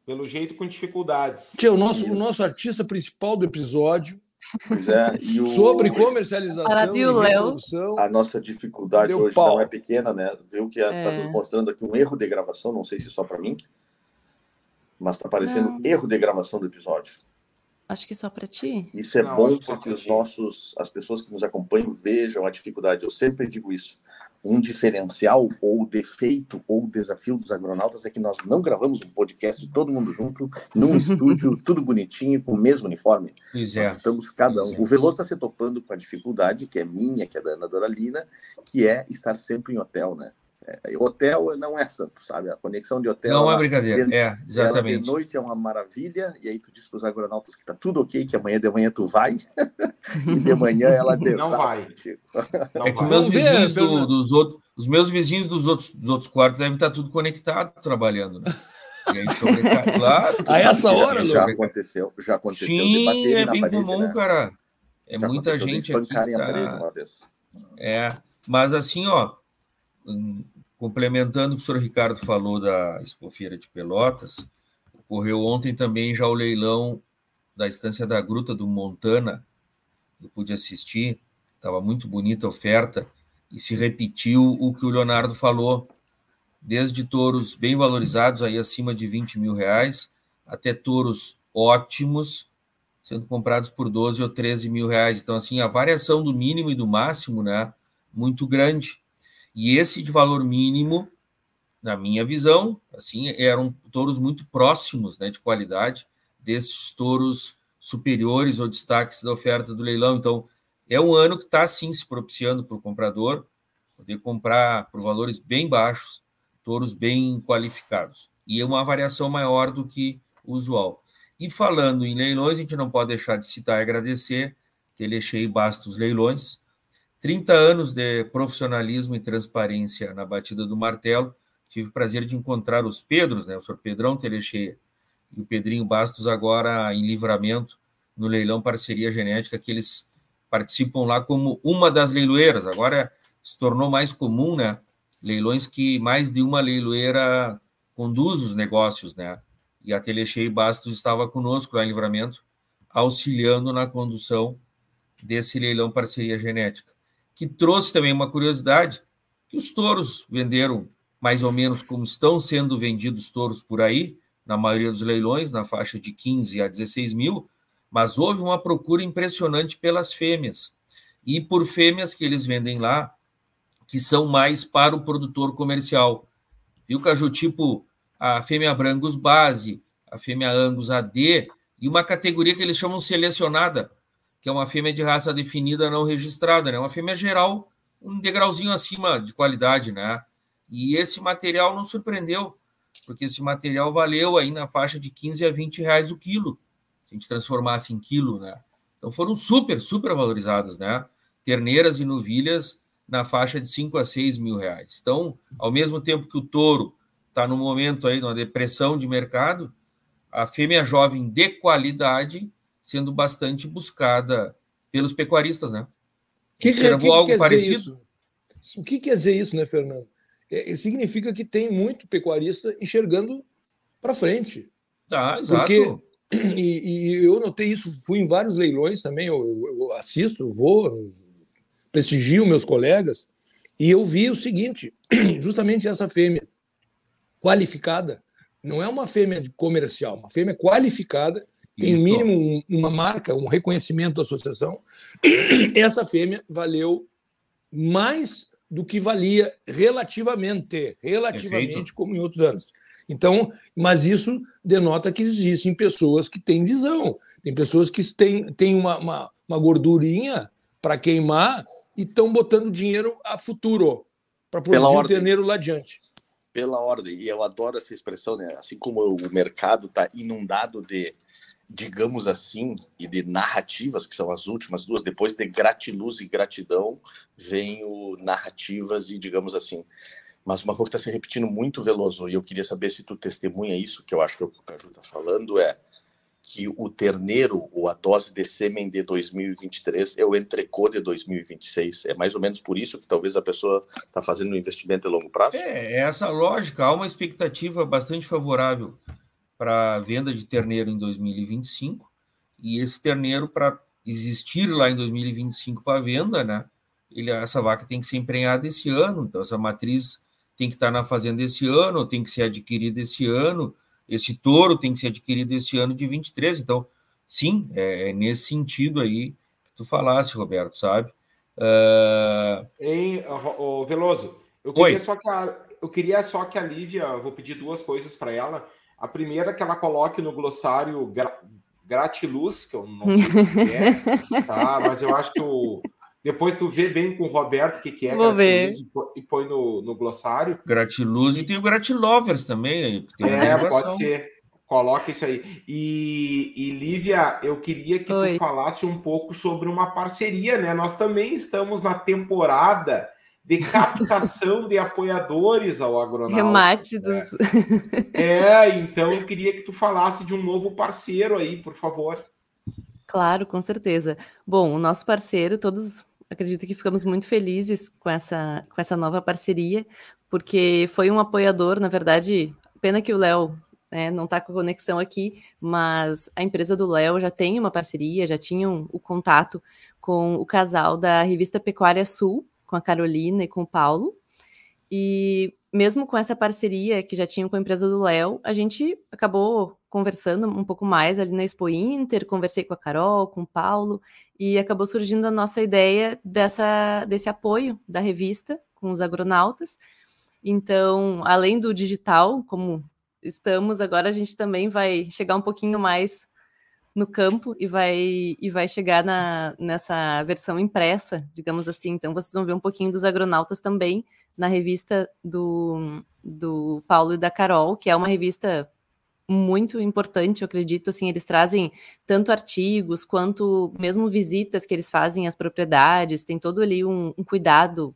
B: Pelo jeito, com dificuldades.
A: Que é o nosso, o nosso artista principal do episódio.
E: Pois é, e o...
A: Sobre comercialização
F: e
E: produção. A nossa dificuldade Deu hoje pau. não é pequena, né? Viu que está é. Nos mostrando aqui um erro de gravação, não sei se só para mim, mas está aparecendo não. erro de gravação do episódio.
F: Acho que só para ti.
E: Isso é não, bom porque os nossos, as pessoas que nos acompanham vejam a dificuldade. Eu sempre digo isso um diferencial ou defeito ou desafio dos agronautas é que nós não gravamos um podcast todo mundo junto, num estúdio, tudo bonitinho, com o mesmo uniforme.
A: Exato.
E: Nós estamos cada um. Exato. O Veloso está se topando com a dificuldade, que é minha, que é da Ana Doralina, que é estar sempre em hotel, né? É, hotel não é santo, sabe? A conexão de hotel.
A: Não é brincadeira, de, é, exatamente.
E: Ela de noite é uma maravilha, e aí tu diz para os agronautas que tá tudo ok, que amanhã de manhã tu vai, e de manhã ela
B: Não vai.
C: Não é que vai. meus vizinhos do, dos outros, os meus vizinhos dos outros, dos outros quartos devem estar tudo conectado, trabalhando, né? E aí,
A: claro, a essa hora,
E: já, já aconteceu, já aconteceu.
C: Sim, é bem parede, comum, né? cara. É já muita gente aqui. Tá...
E: Uma vez.
C: É, mas assim, ó, Complementando o professor Ricardo falou da Expofeira de Pelotas, ocorreu ontem também já o leilão da Estância da Gruta do Montana. Eu pude assistir, estava muito bonita a oferta e se repetiu o que o Leonardo falou, desde touros bem valorizados, aí acima de 20 mil reais, até touros ótimos, sendo comprados por 12 ou 13 mil reais. Então, assim, a variação do mínimo e do máximo, né, muito grande. E esse de valor mínimo, na minha visão, assim, eram touros muito próximos, né, de qualidade, desses touros superiores ou destaques da oferta do leilão. Então, é um ano que está, sim, se propiciando para o comprador poder comprar por valores bem baixos, touros bem qualificados. E é uma variação maior do que o usual. E falando em leilões, a gente não pode deixar de citar e agradecer Telechei Bastos Leilões, 30 anos de profissionalismo e transparência na batida do martelo. Tive o prazer de encontrar os Pedros, né? o senhor Pedrão Telecheia e o Pedrinho Bastos, agora em livramento, no leilão Parceria Genética, que eles participam lá como uma das leiloeiras. Agora se tornou mais comum, né? Leilões que mais de uma leiloeira conduz os negócios, né? E a Telecheia Bastos estava conosco lá em livramento, auxiliando na condução desse leilão Parceria Genética que trouxe também uma curiosidade, que os touros venderam mais ou menos como estão sendo vendidos touros por aí, na maioria dos leilões, na faixa de 15 a 16 mil, mas houve uma procura impressionante pelas fêmeas. E por fêmeas que eles vendem lá, que são mais para o produtor comercial. Viu, Caju? Tipo a fêmea Brangus base, a fêmea Angus AD, e uma categoria que eles chamam selecionada, que é uma fêmea de raça definida não registrada, né? Uma fêmea geral, um degrauzinho acima de qualidade, né? E esse material não surpreendeu, porque esse material valeu aí na faixa de 15 a 20 reais o quilo, se a gente transformasse em quilo, né? Então foram super, super valorizadas, né? Terneiras e novilhas na faixa de 5 a 6 mil reais. Então, ao mesmo tempo que o touro está no momento aí, numa depressão de mercado, a fêmea jovem de qualidade sendo bastante buscada pelos pecuaristas, né?
A: Que, que, que, algo que parecido. O que quer dizer isso, né, Fernando? é, significa que tem muito pecuarista enxergando para frente.
C: Ah, exato.
A: Porque, e, e, eu notei isso, fui em vários leilões também, eu, eu assisto, vou, prestigio meus colegas, e eu vi o seguinte: justamente essa fêmea qualificada, não é uma fêmea comercial, uma fêmea qualificada, tem no mínimo uma marca, um reconhecimento da associação. Essa fêmea valeu mais do que valia relativamente, relativamente Perfeito. como em outros anos. Então, mas isso denota que existem pessoas que têm visão, tem pessoas que têm, têm uma, uma, uma gordurinha para queimar e estão botando dinheiro a futuro para produzir o terneiro lá adiante.
E: Pela ordem, e eu adoro essa expressão, né? Assim como o mercado está inundado de digamos assim, e de narrativas, que são as últimas duas, depois de gratiluz e gratidão, vem o narrativas e digamos assim. Mas uma coisa que está se repetindo muito, Veloso, e eu queria saber se tu testemunha isso, que eu acho que é o Caju está falando, é que o terneiro, ou a dose de sêmen de 2023, é o entrecô de 2026. É mais ou menos por isso que talvez a pessoa está fazendo um investimento a longo prazo?
C: É, é essa lógica. Há uma expectativa bastante favorável para venda de terneiro em 2025, e esse terneiro, para existir lá em 2025 para venda, né, ele, essa vaca tem que ser emprenhada esse ano, então essa matriz tem que estar na fazenda esse ano, tem que ser adquirida esse ano, esse touro tem que ser adquirido esse ano de 23, então, sim, é, é nesse sentido aí que tu falasse, Roberto, sabe?
B: Uh... Hein, oh, Veloso, eu queria, só que a, eu queria só que a Lívia, vou pedir duas coisas para ela, a primeira é que ela coloque no glossário gra gratiluz, que eu não sei o que é, tá? mas eu acho que o... depois tu vê bem com o Roberto o que, que é
F: Vou gratiluz
B: e põe no, no glossário.
C: Gratiluz e, e tem o gratilovers também.
B: é, pode ser. Coloca isso aí. E, e Lívia, eu queria que Oi. tu falasse um pouco sobre uma parceria, né? Nós também estamos na temporada de captação de apoiadores ao agronauta.
F: Remate dos...
B: É. é, então eu queria que tu falasse de um novo parceiro aí, por favor.
F: Claro, com certeza. Bom, o nosso parceiro, todos acredito que ficamos muito felizes com essa, com essa nova parceria, porque foi um apoiador, na verdade, pena que o Léo né, não está com conexão aqui, mas a empresa do Léo já tem uma parceria, já tinham o contato com o casal da revista Pecuária Sul, com a Carolina e com o Paulo. E mesmo com essa parceria que já tinha com a empresa do Léo, a gente acabou conversando um pouco mais ali na Expo Inter, conversei com a Carol, com o Paulo, e acabou surgindo a nossa ideia dessa, desse apoio da revista com os agronautas. Então, além do digital, como estamos, agora a gente também vai chegar um pouquinho mais no campo e vai, e vai chegar na, nessa versão impressa, digamos assim. Então, vocês vão ver um pouquinho dos agronautas também na revista do, do Paulo e da Carol, que é uma revista muito importante, eu acredito, assim, eles trazem tanto artigos quanto mesmo visitas que eles fazem às propriedades, tem todo ali um, um cuidado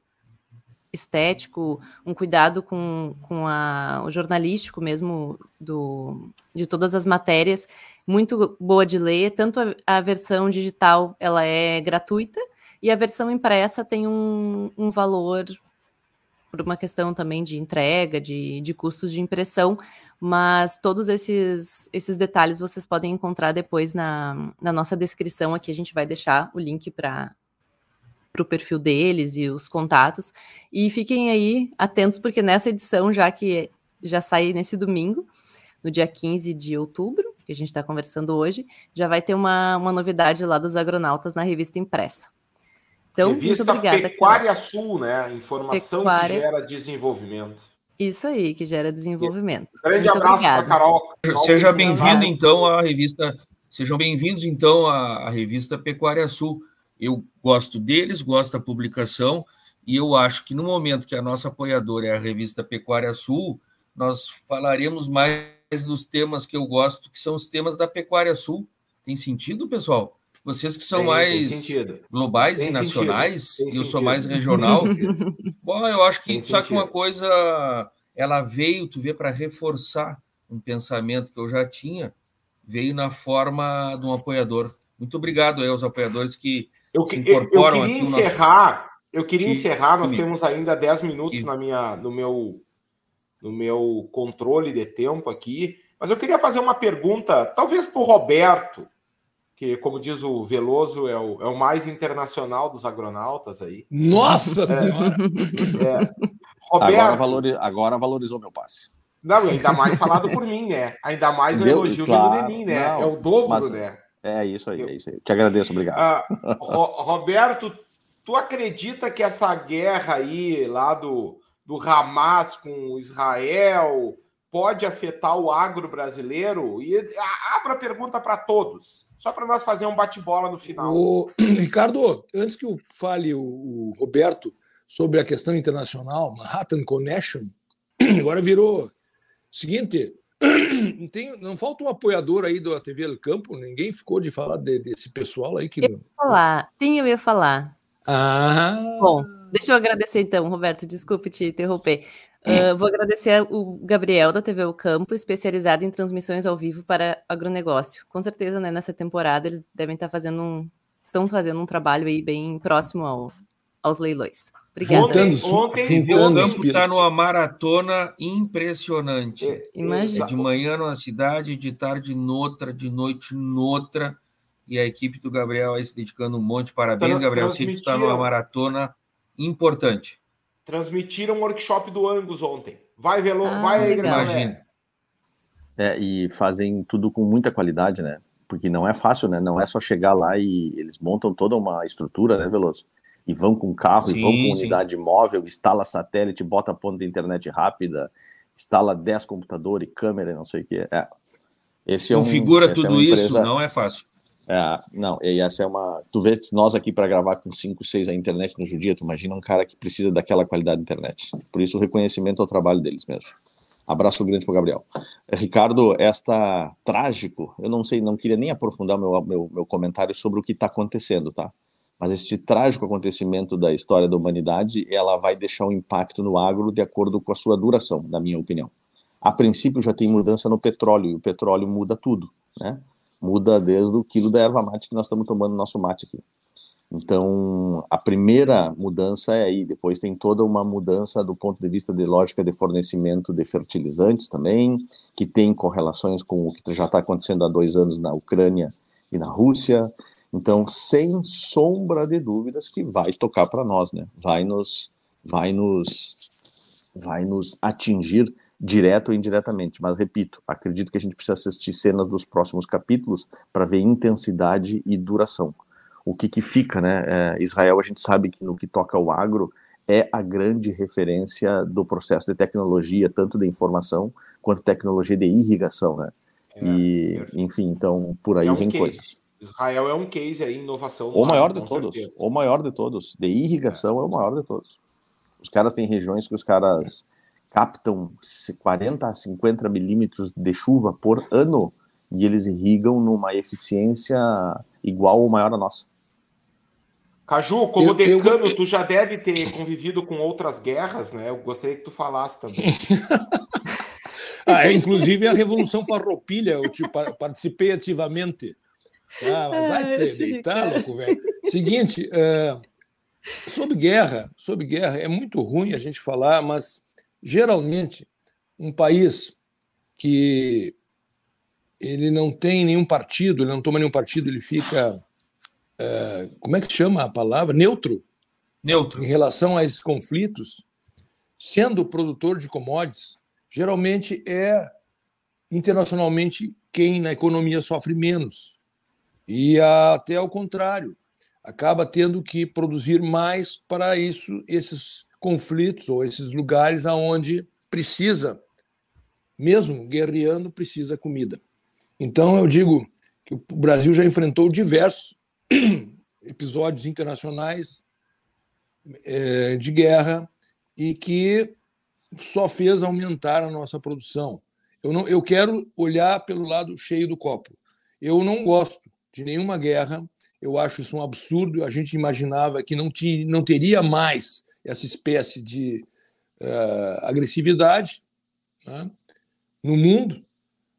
F: estético, um cuidado com, com a, o jornalístico mesmo do, de todas as matérias, muito boa de ler, tanto a, a, versão digital ela é gratuita e a versão impressa tem um, um valor por uma questão também de entrega, de, de custos de impressão, mas todos esses, esses detalhes vocês podem encontrar depois na, na nossa descrição aqui, a gente vai deixar o link para o perfil deles e os contatos. E fiquem aí atentos, porque nessa edição, já que já sai nesse domingo, no dia 15 de outubro, que a gente está conversando hoje, já vai ter uma, uma novidade lá dos agronautas na revista impressa.
B: Então, revista muito obrigada. Pecuária. Sul, né? Informação Pecuária... que gera desenvolvimento.
F: Isso aí, que gera desenvolvimento.
B: Um grande muito abraço para Carol.
C: Seja bem-vindo, então, à revista. Sejam bem-vindos, então, à, à revista Pecuária Sul. Eu gosto deles, gosto da publicação, e eu acho que no momento que a nossa apoiadora é a revista Pecuária Sul, nós falaremos mais dos temas que eu gosto, que são os temas da Pecuária Sul. Tem sentido, pessoal? Vocês que são tem, mais tem globais tem e nacionais, e eu sou mais regional. Bom, eu acho que só que uma coisa ela veio, tu vê, para reforçar um pensamento que eu já tinha, veio na forma de um apoiador. Muito obrigado aí aos apoiadores que
B: eu, se incorporam eu, eu queria encerrar, nosso... Eu queria encerrar, nós temos ainda 10 minutos na minha, no, meu, no meu controle de tempo aqui, mas eu queria fazer uma pergunta, talvez para o Roberto, que, como diz o Veloso, é o, é o mais internacional dos agronautas aí.
A: Nossa é, Senhora!
E: É. Roberto, agora, valori, agora valorizou meu passe.
B: Não, ainda mais falado por mim, né? Ainda mais o elogio claro, de mim, né? Não, é o dobro, mas, né?
E: É isso aí, é isso aí. Te agradeço, obrigado.
B: Ah, Roberto, tu acredita que essa guerra aí lá do, do Hamas com Israel pode afetar o agro brasileiro? E abra a pergunta para todos, só para nós fazer um bate-bola no final.
A: O, Ricardo, antes que eu fale o, o Roberto sobre a questão internacional, Manhattan Connection, agora virou Seguinte, tem, não falta um apoiador aí da TV El Campo? Ninguém ficou de falar de, desse pessoal aí que.
F: Eu ia falar, sim, eu ia falar.
A: Ah.
F: Bom, deixa eu agradecer então, Roberto, desculpe te interromper. Uh, vou agradecer o Gabriel da TV O Campo, especializado em transmissões ao vivo para agronegócio. Com certeza, né, nessa temporada eles devem estar fazendo um, estão fazendo um trabalho aí bem próximo ao, aos leilões. Obrigada.
C: Ontem, ontem o campo está numa maratona impressionante. É,
F: Imagina.
C: É de manhã numa cidade, de tarde noutra, de noite noutra. E a equipe do Gabriel aí se dedicando um monte. Parabéns, Gabriel. Sei que está numa maratona importante.
B: Transmitiram um workshop do Angus ontem. Vai, Velo, ah, vai,
E: Imagina. É, e fazem tudo com muita qualidade, né? Porque não é fácil, né? Não é só chegar lá e eles montam toda uma estrutura, né, Veloso? e vão com carro, sim, e vão com unidade sim. móvel, instala satélite, bota ponto de internet rápida, instala 10 computadores, câmera, não sei o que. É.
C: Esse Configura é um, tudo é empresa, isso, não é fácil.
E: É, não, e essa é uma. Tu vê nós aqui para gravar com 5, 6 a internet no Judia, tu imagina um cara que precisa daquela qualidade de internet. Por isso o reconhecimento ao trabalho deles mesmo. Abraço grande para Gabriel. Ricardo, esta trágico, eu não sei, não queria nem aprofundar meu, meu, meu comentário sobre o que está acontecendo, tá? Mas este trágico acontecimento da história da humanidade, ela vai deixar um impacto no agro de acordo com a sua duração, na minha opinião. A princípio já tem mudança no petróleo, e o petróleo muda tudo, né? Muda desde o quilo da erva mate que nós estamos tomando no nosso mate aqui. Então, a primeira mudança é aí, depois tem toda uma mudança do ponto de vista de lógica de fornecimento de fertilizantes também, que tem correlações com o que já está acontecendo há dois anos na Ucrânia e na Rússia. Então, sem sombra de dúvidas que vai tocar para nós, né? Vai nos, vai nos, vai nos atingir direto ou indiretamente. Mas repito, acredito que a gente precisa assistir cenas dos próximos capítulos para ver intensidade e duração. O que, que fica, né? É, Israel, a gente sabe que no que toca ao agro é a grande referência do processo de tecnologia, tanto de informação quanto tecnologia de irrigação, né? É, e, enfim, então por aí é um vem case. coisas.
B: Israel é um case aí, inovação.
E: O maior de todos. Certeza. O maior de todos. De irrigação é. é o maior de todos. Os caras têm regiões que os caras captam 40 a 50 milímetros de chuva por ano e eles irrigam numa eficiência igual ou maior a nossa.
B: Caju, como eu, decano, eu... tu já deve ter convivido com outras guerras, né? Eu gostaria que tu falasse também.
A: ah, é, inclusive a Revolução Farroupilha, eu participei ativamente. Ah, mas vai ter, deitar, louco, velho. Seguinte, é, sobre guerra, sobre guerra, é muito ruim a gente falar, mas geralmente um país que ele não tem nenhum partido, ele não toma nenhum partido, ele fica. É, como é que chama a palavra? Neutro.
C: Neutro.
A: Em relação a esses conflitos, sendo produtor de commodities, geralmente é internacionalmente quem na economia sofre menos. E até ao contrário, acaba tendo que produzir mais para isso, esses conflitos ou esses lugares aonde precisa, mesmo guerreando, precisa comida. Então eu digo que o Brasil já enfrentou diversos episódios internacionais é, de guerra e que só fez aumentar a nossa produção. Eu, não, eu quero olhar pelo lado cheio do copo. Eu não gosto de nenhuma guerra. Eu acho isso um absurdo. A gente imaginava que não, tinha, não teria mais essa espécie de uh, agressividade né, no mundo,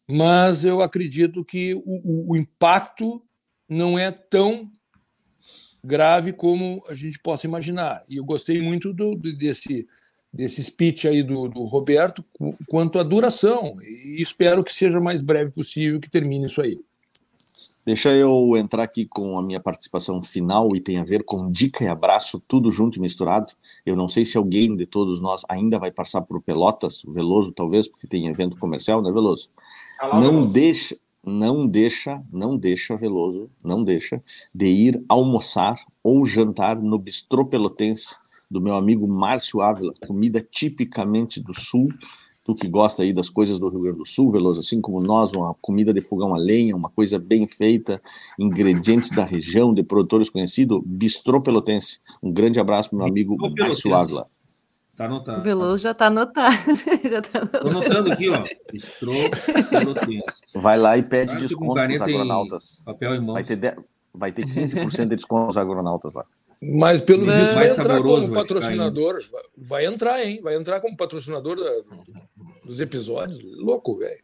A: mas eu acredito que o, o, impacto não é tão grave como a gente possa imaginar. E eu gostei muito do, desse, desse speech aí do, do Roberto quanto à duração, e espero que seja o mais breve possível que termine isso aí.
E: Deixa eu entrar aqui com a minha participação final e tem a ver com dica e abraço, tudo junto e misturado. Eu não sei se alguém de todos nós ainda vai passar por Pelotas, Veloso talvez, porque tem evento comercial, né, Veloso? não deixa, não deixa, não deixa, Veloso, não deixa de ir almoçar ou jantar no Bistrô Pelotense do meu amigo Márcio Ávila, comida tipicamente do Sul, tu que gosta aí das coisas do Rio Grande do Sul, Veloso, assim como nós, uma comida de fogão a lenha, uma coisa bem feita, ingredientes da região, de produtores conhecidos, Bistrô Pelotense. Um grande abraço para meu amigo Márcio Ávila.
F: Tá anotado. O Veloso já tá anotado. já
C: tá anotado. Tô anotando aqui, ó. Bistrô Pelotense.
E: Vai lá e pede desconto para os agronautas. Papel e mão. Vai ter, de... vai ter 15% de desconto aos agronautas lá.
A: Mas pelo visto vai entrar como patrocinador. Vai, vai, entrar, hein? Vai entrar como patrocinador da, dos episódios. Louco, velho.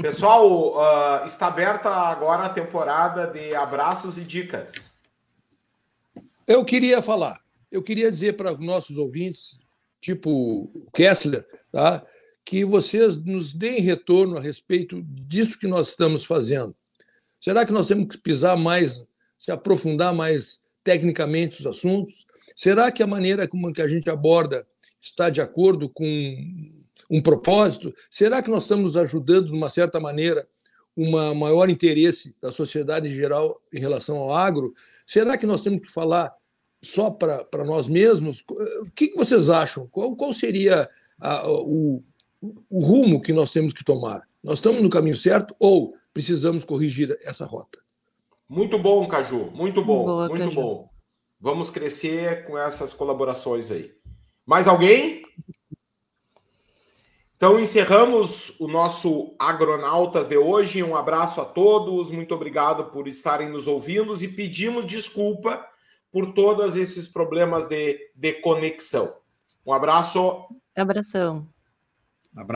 B: Pessoal, uh, está aberta agora a temporada de abraços e dicas.
A: Eu queria falar, eu queria dizer para nossos ouvintes, tipo Kessler, tá? que vocês nos deem retorno a respeito disso que nós estamos fazendo. Será que nós temos que pisar mais, se aprofundar mais tecnicamente os assuntos? Será que a maneira como que a gente aborda está de acordo com um propósito? Será que nós estamos ajudando, de uma certa maneira, um maior interesse da sociedade em geral em relação ao agro? Será que nós temos que falar só para nós mesmos? O que, que vocês acham? Qual, qual seria a, o, o rumo que nós temos que tomar? Nós estamos no caminho certo ou precisamos corrigir essa rota?
B: Muito bom, Caju. Muito bom. Boa, muito Caju. bom. Vamos crescer com essas colaborações aí. Mais alguém? Então encerramos o nosso Agronautas de hoje. Um abraço a todos, muito obrigado por estarem nos ouvindo e pedimos desculpa por todos esses problemas de, de conexão. Um abraço.
F: Abração.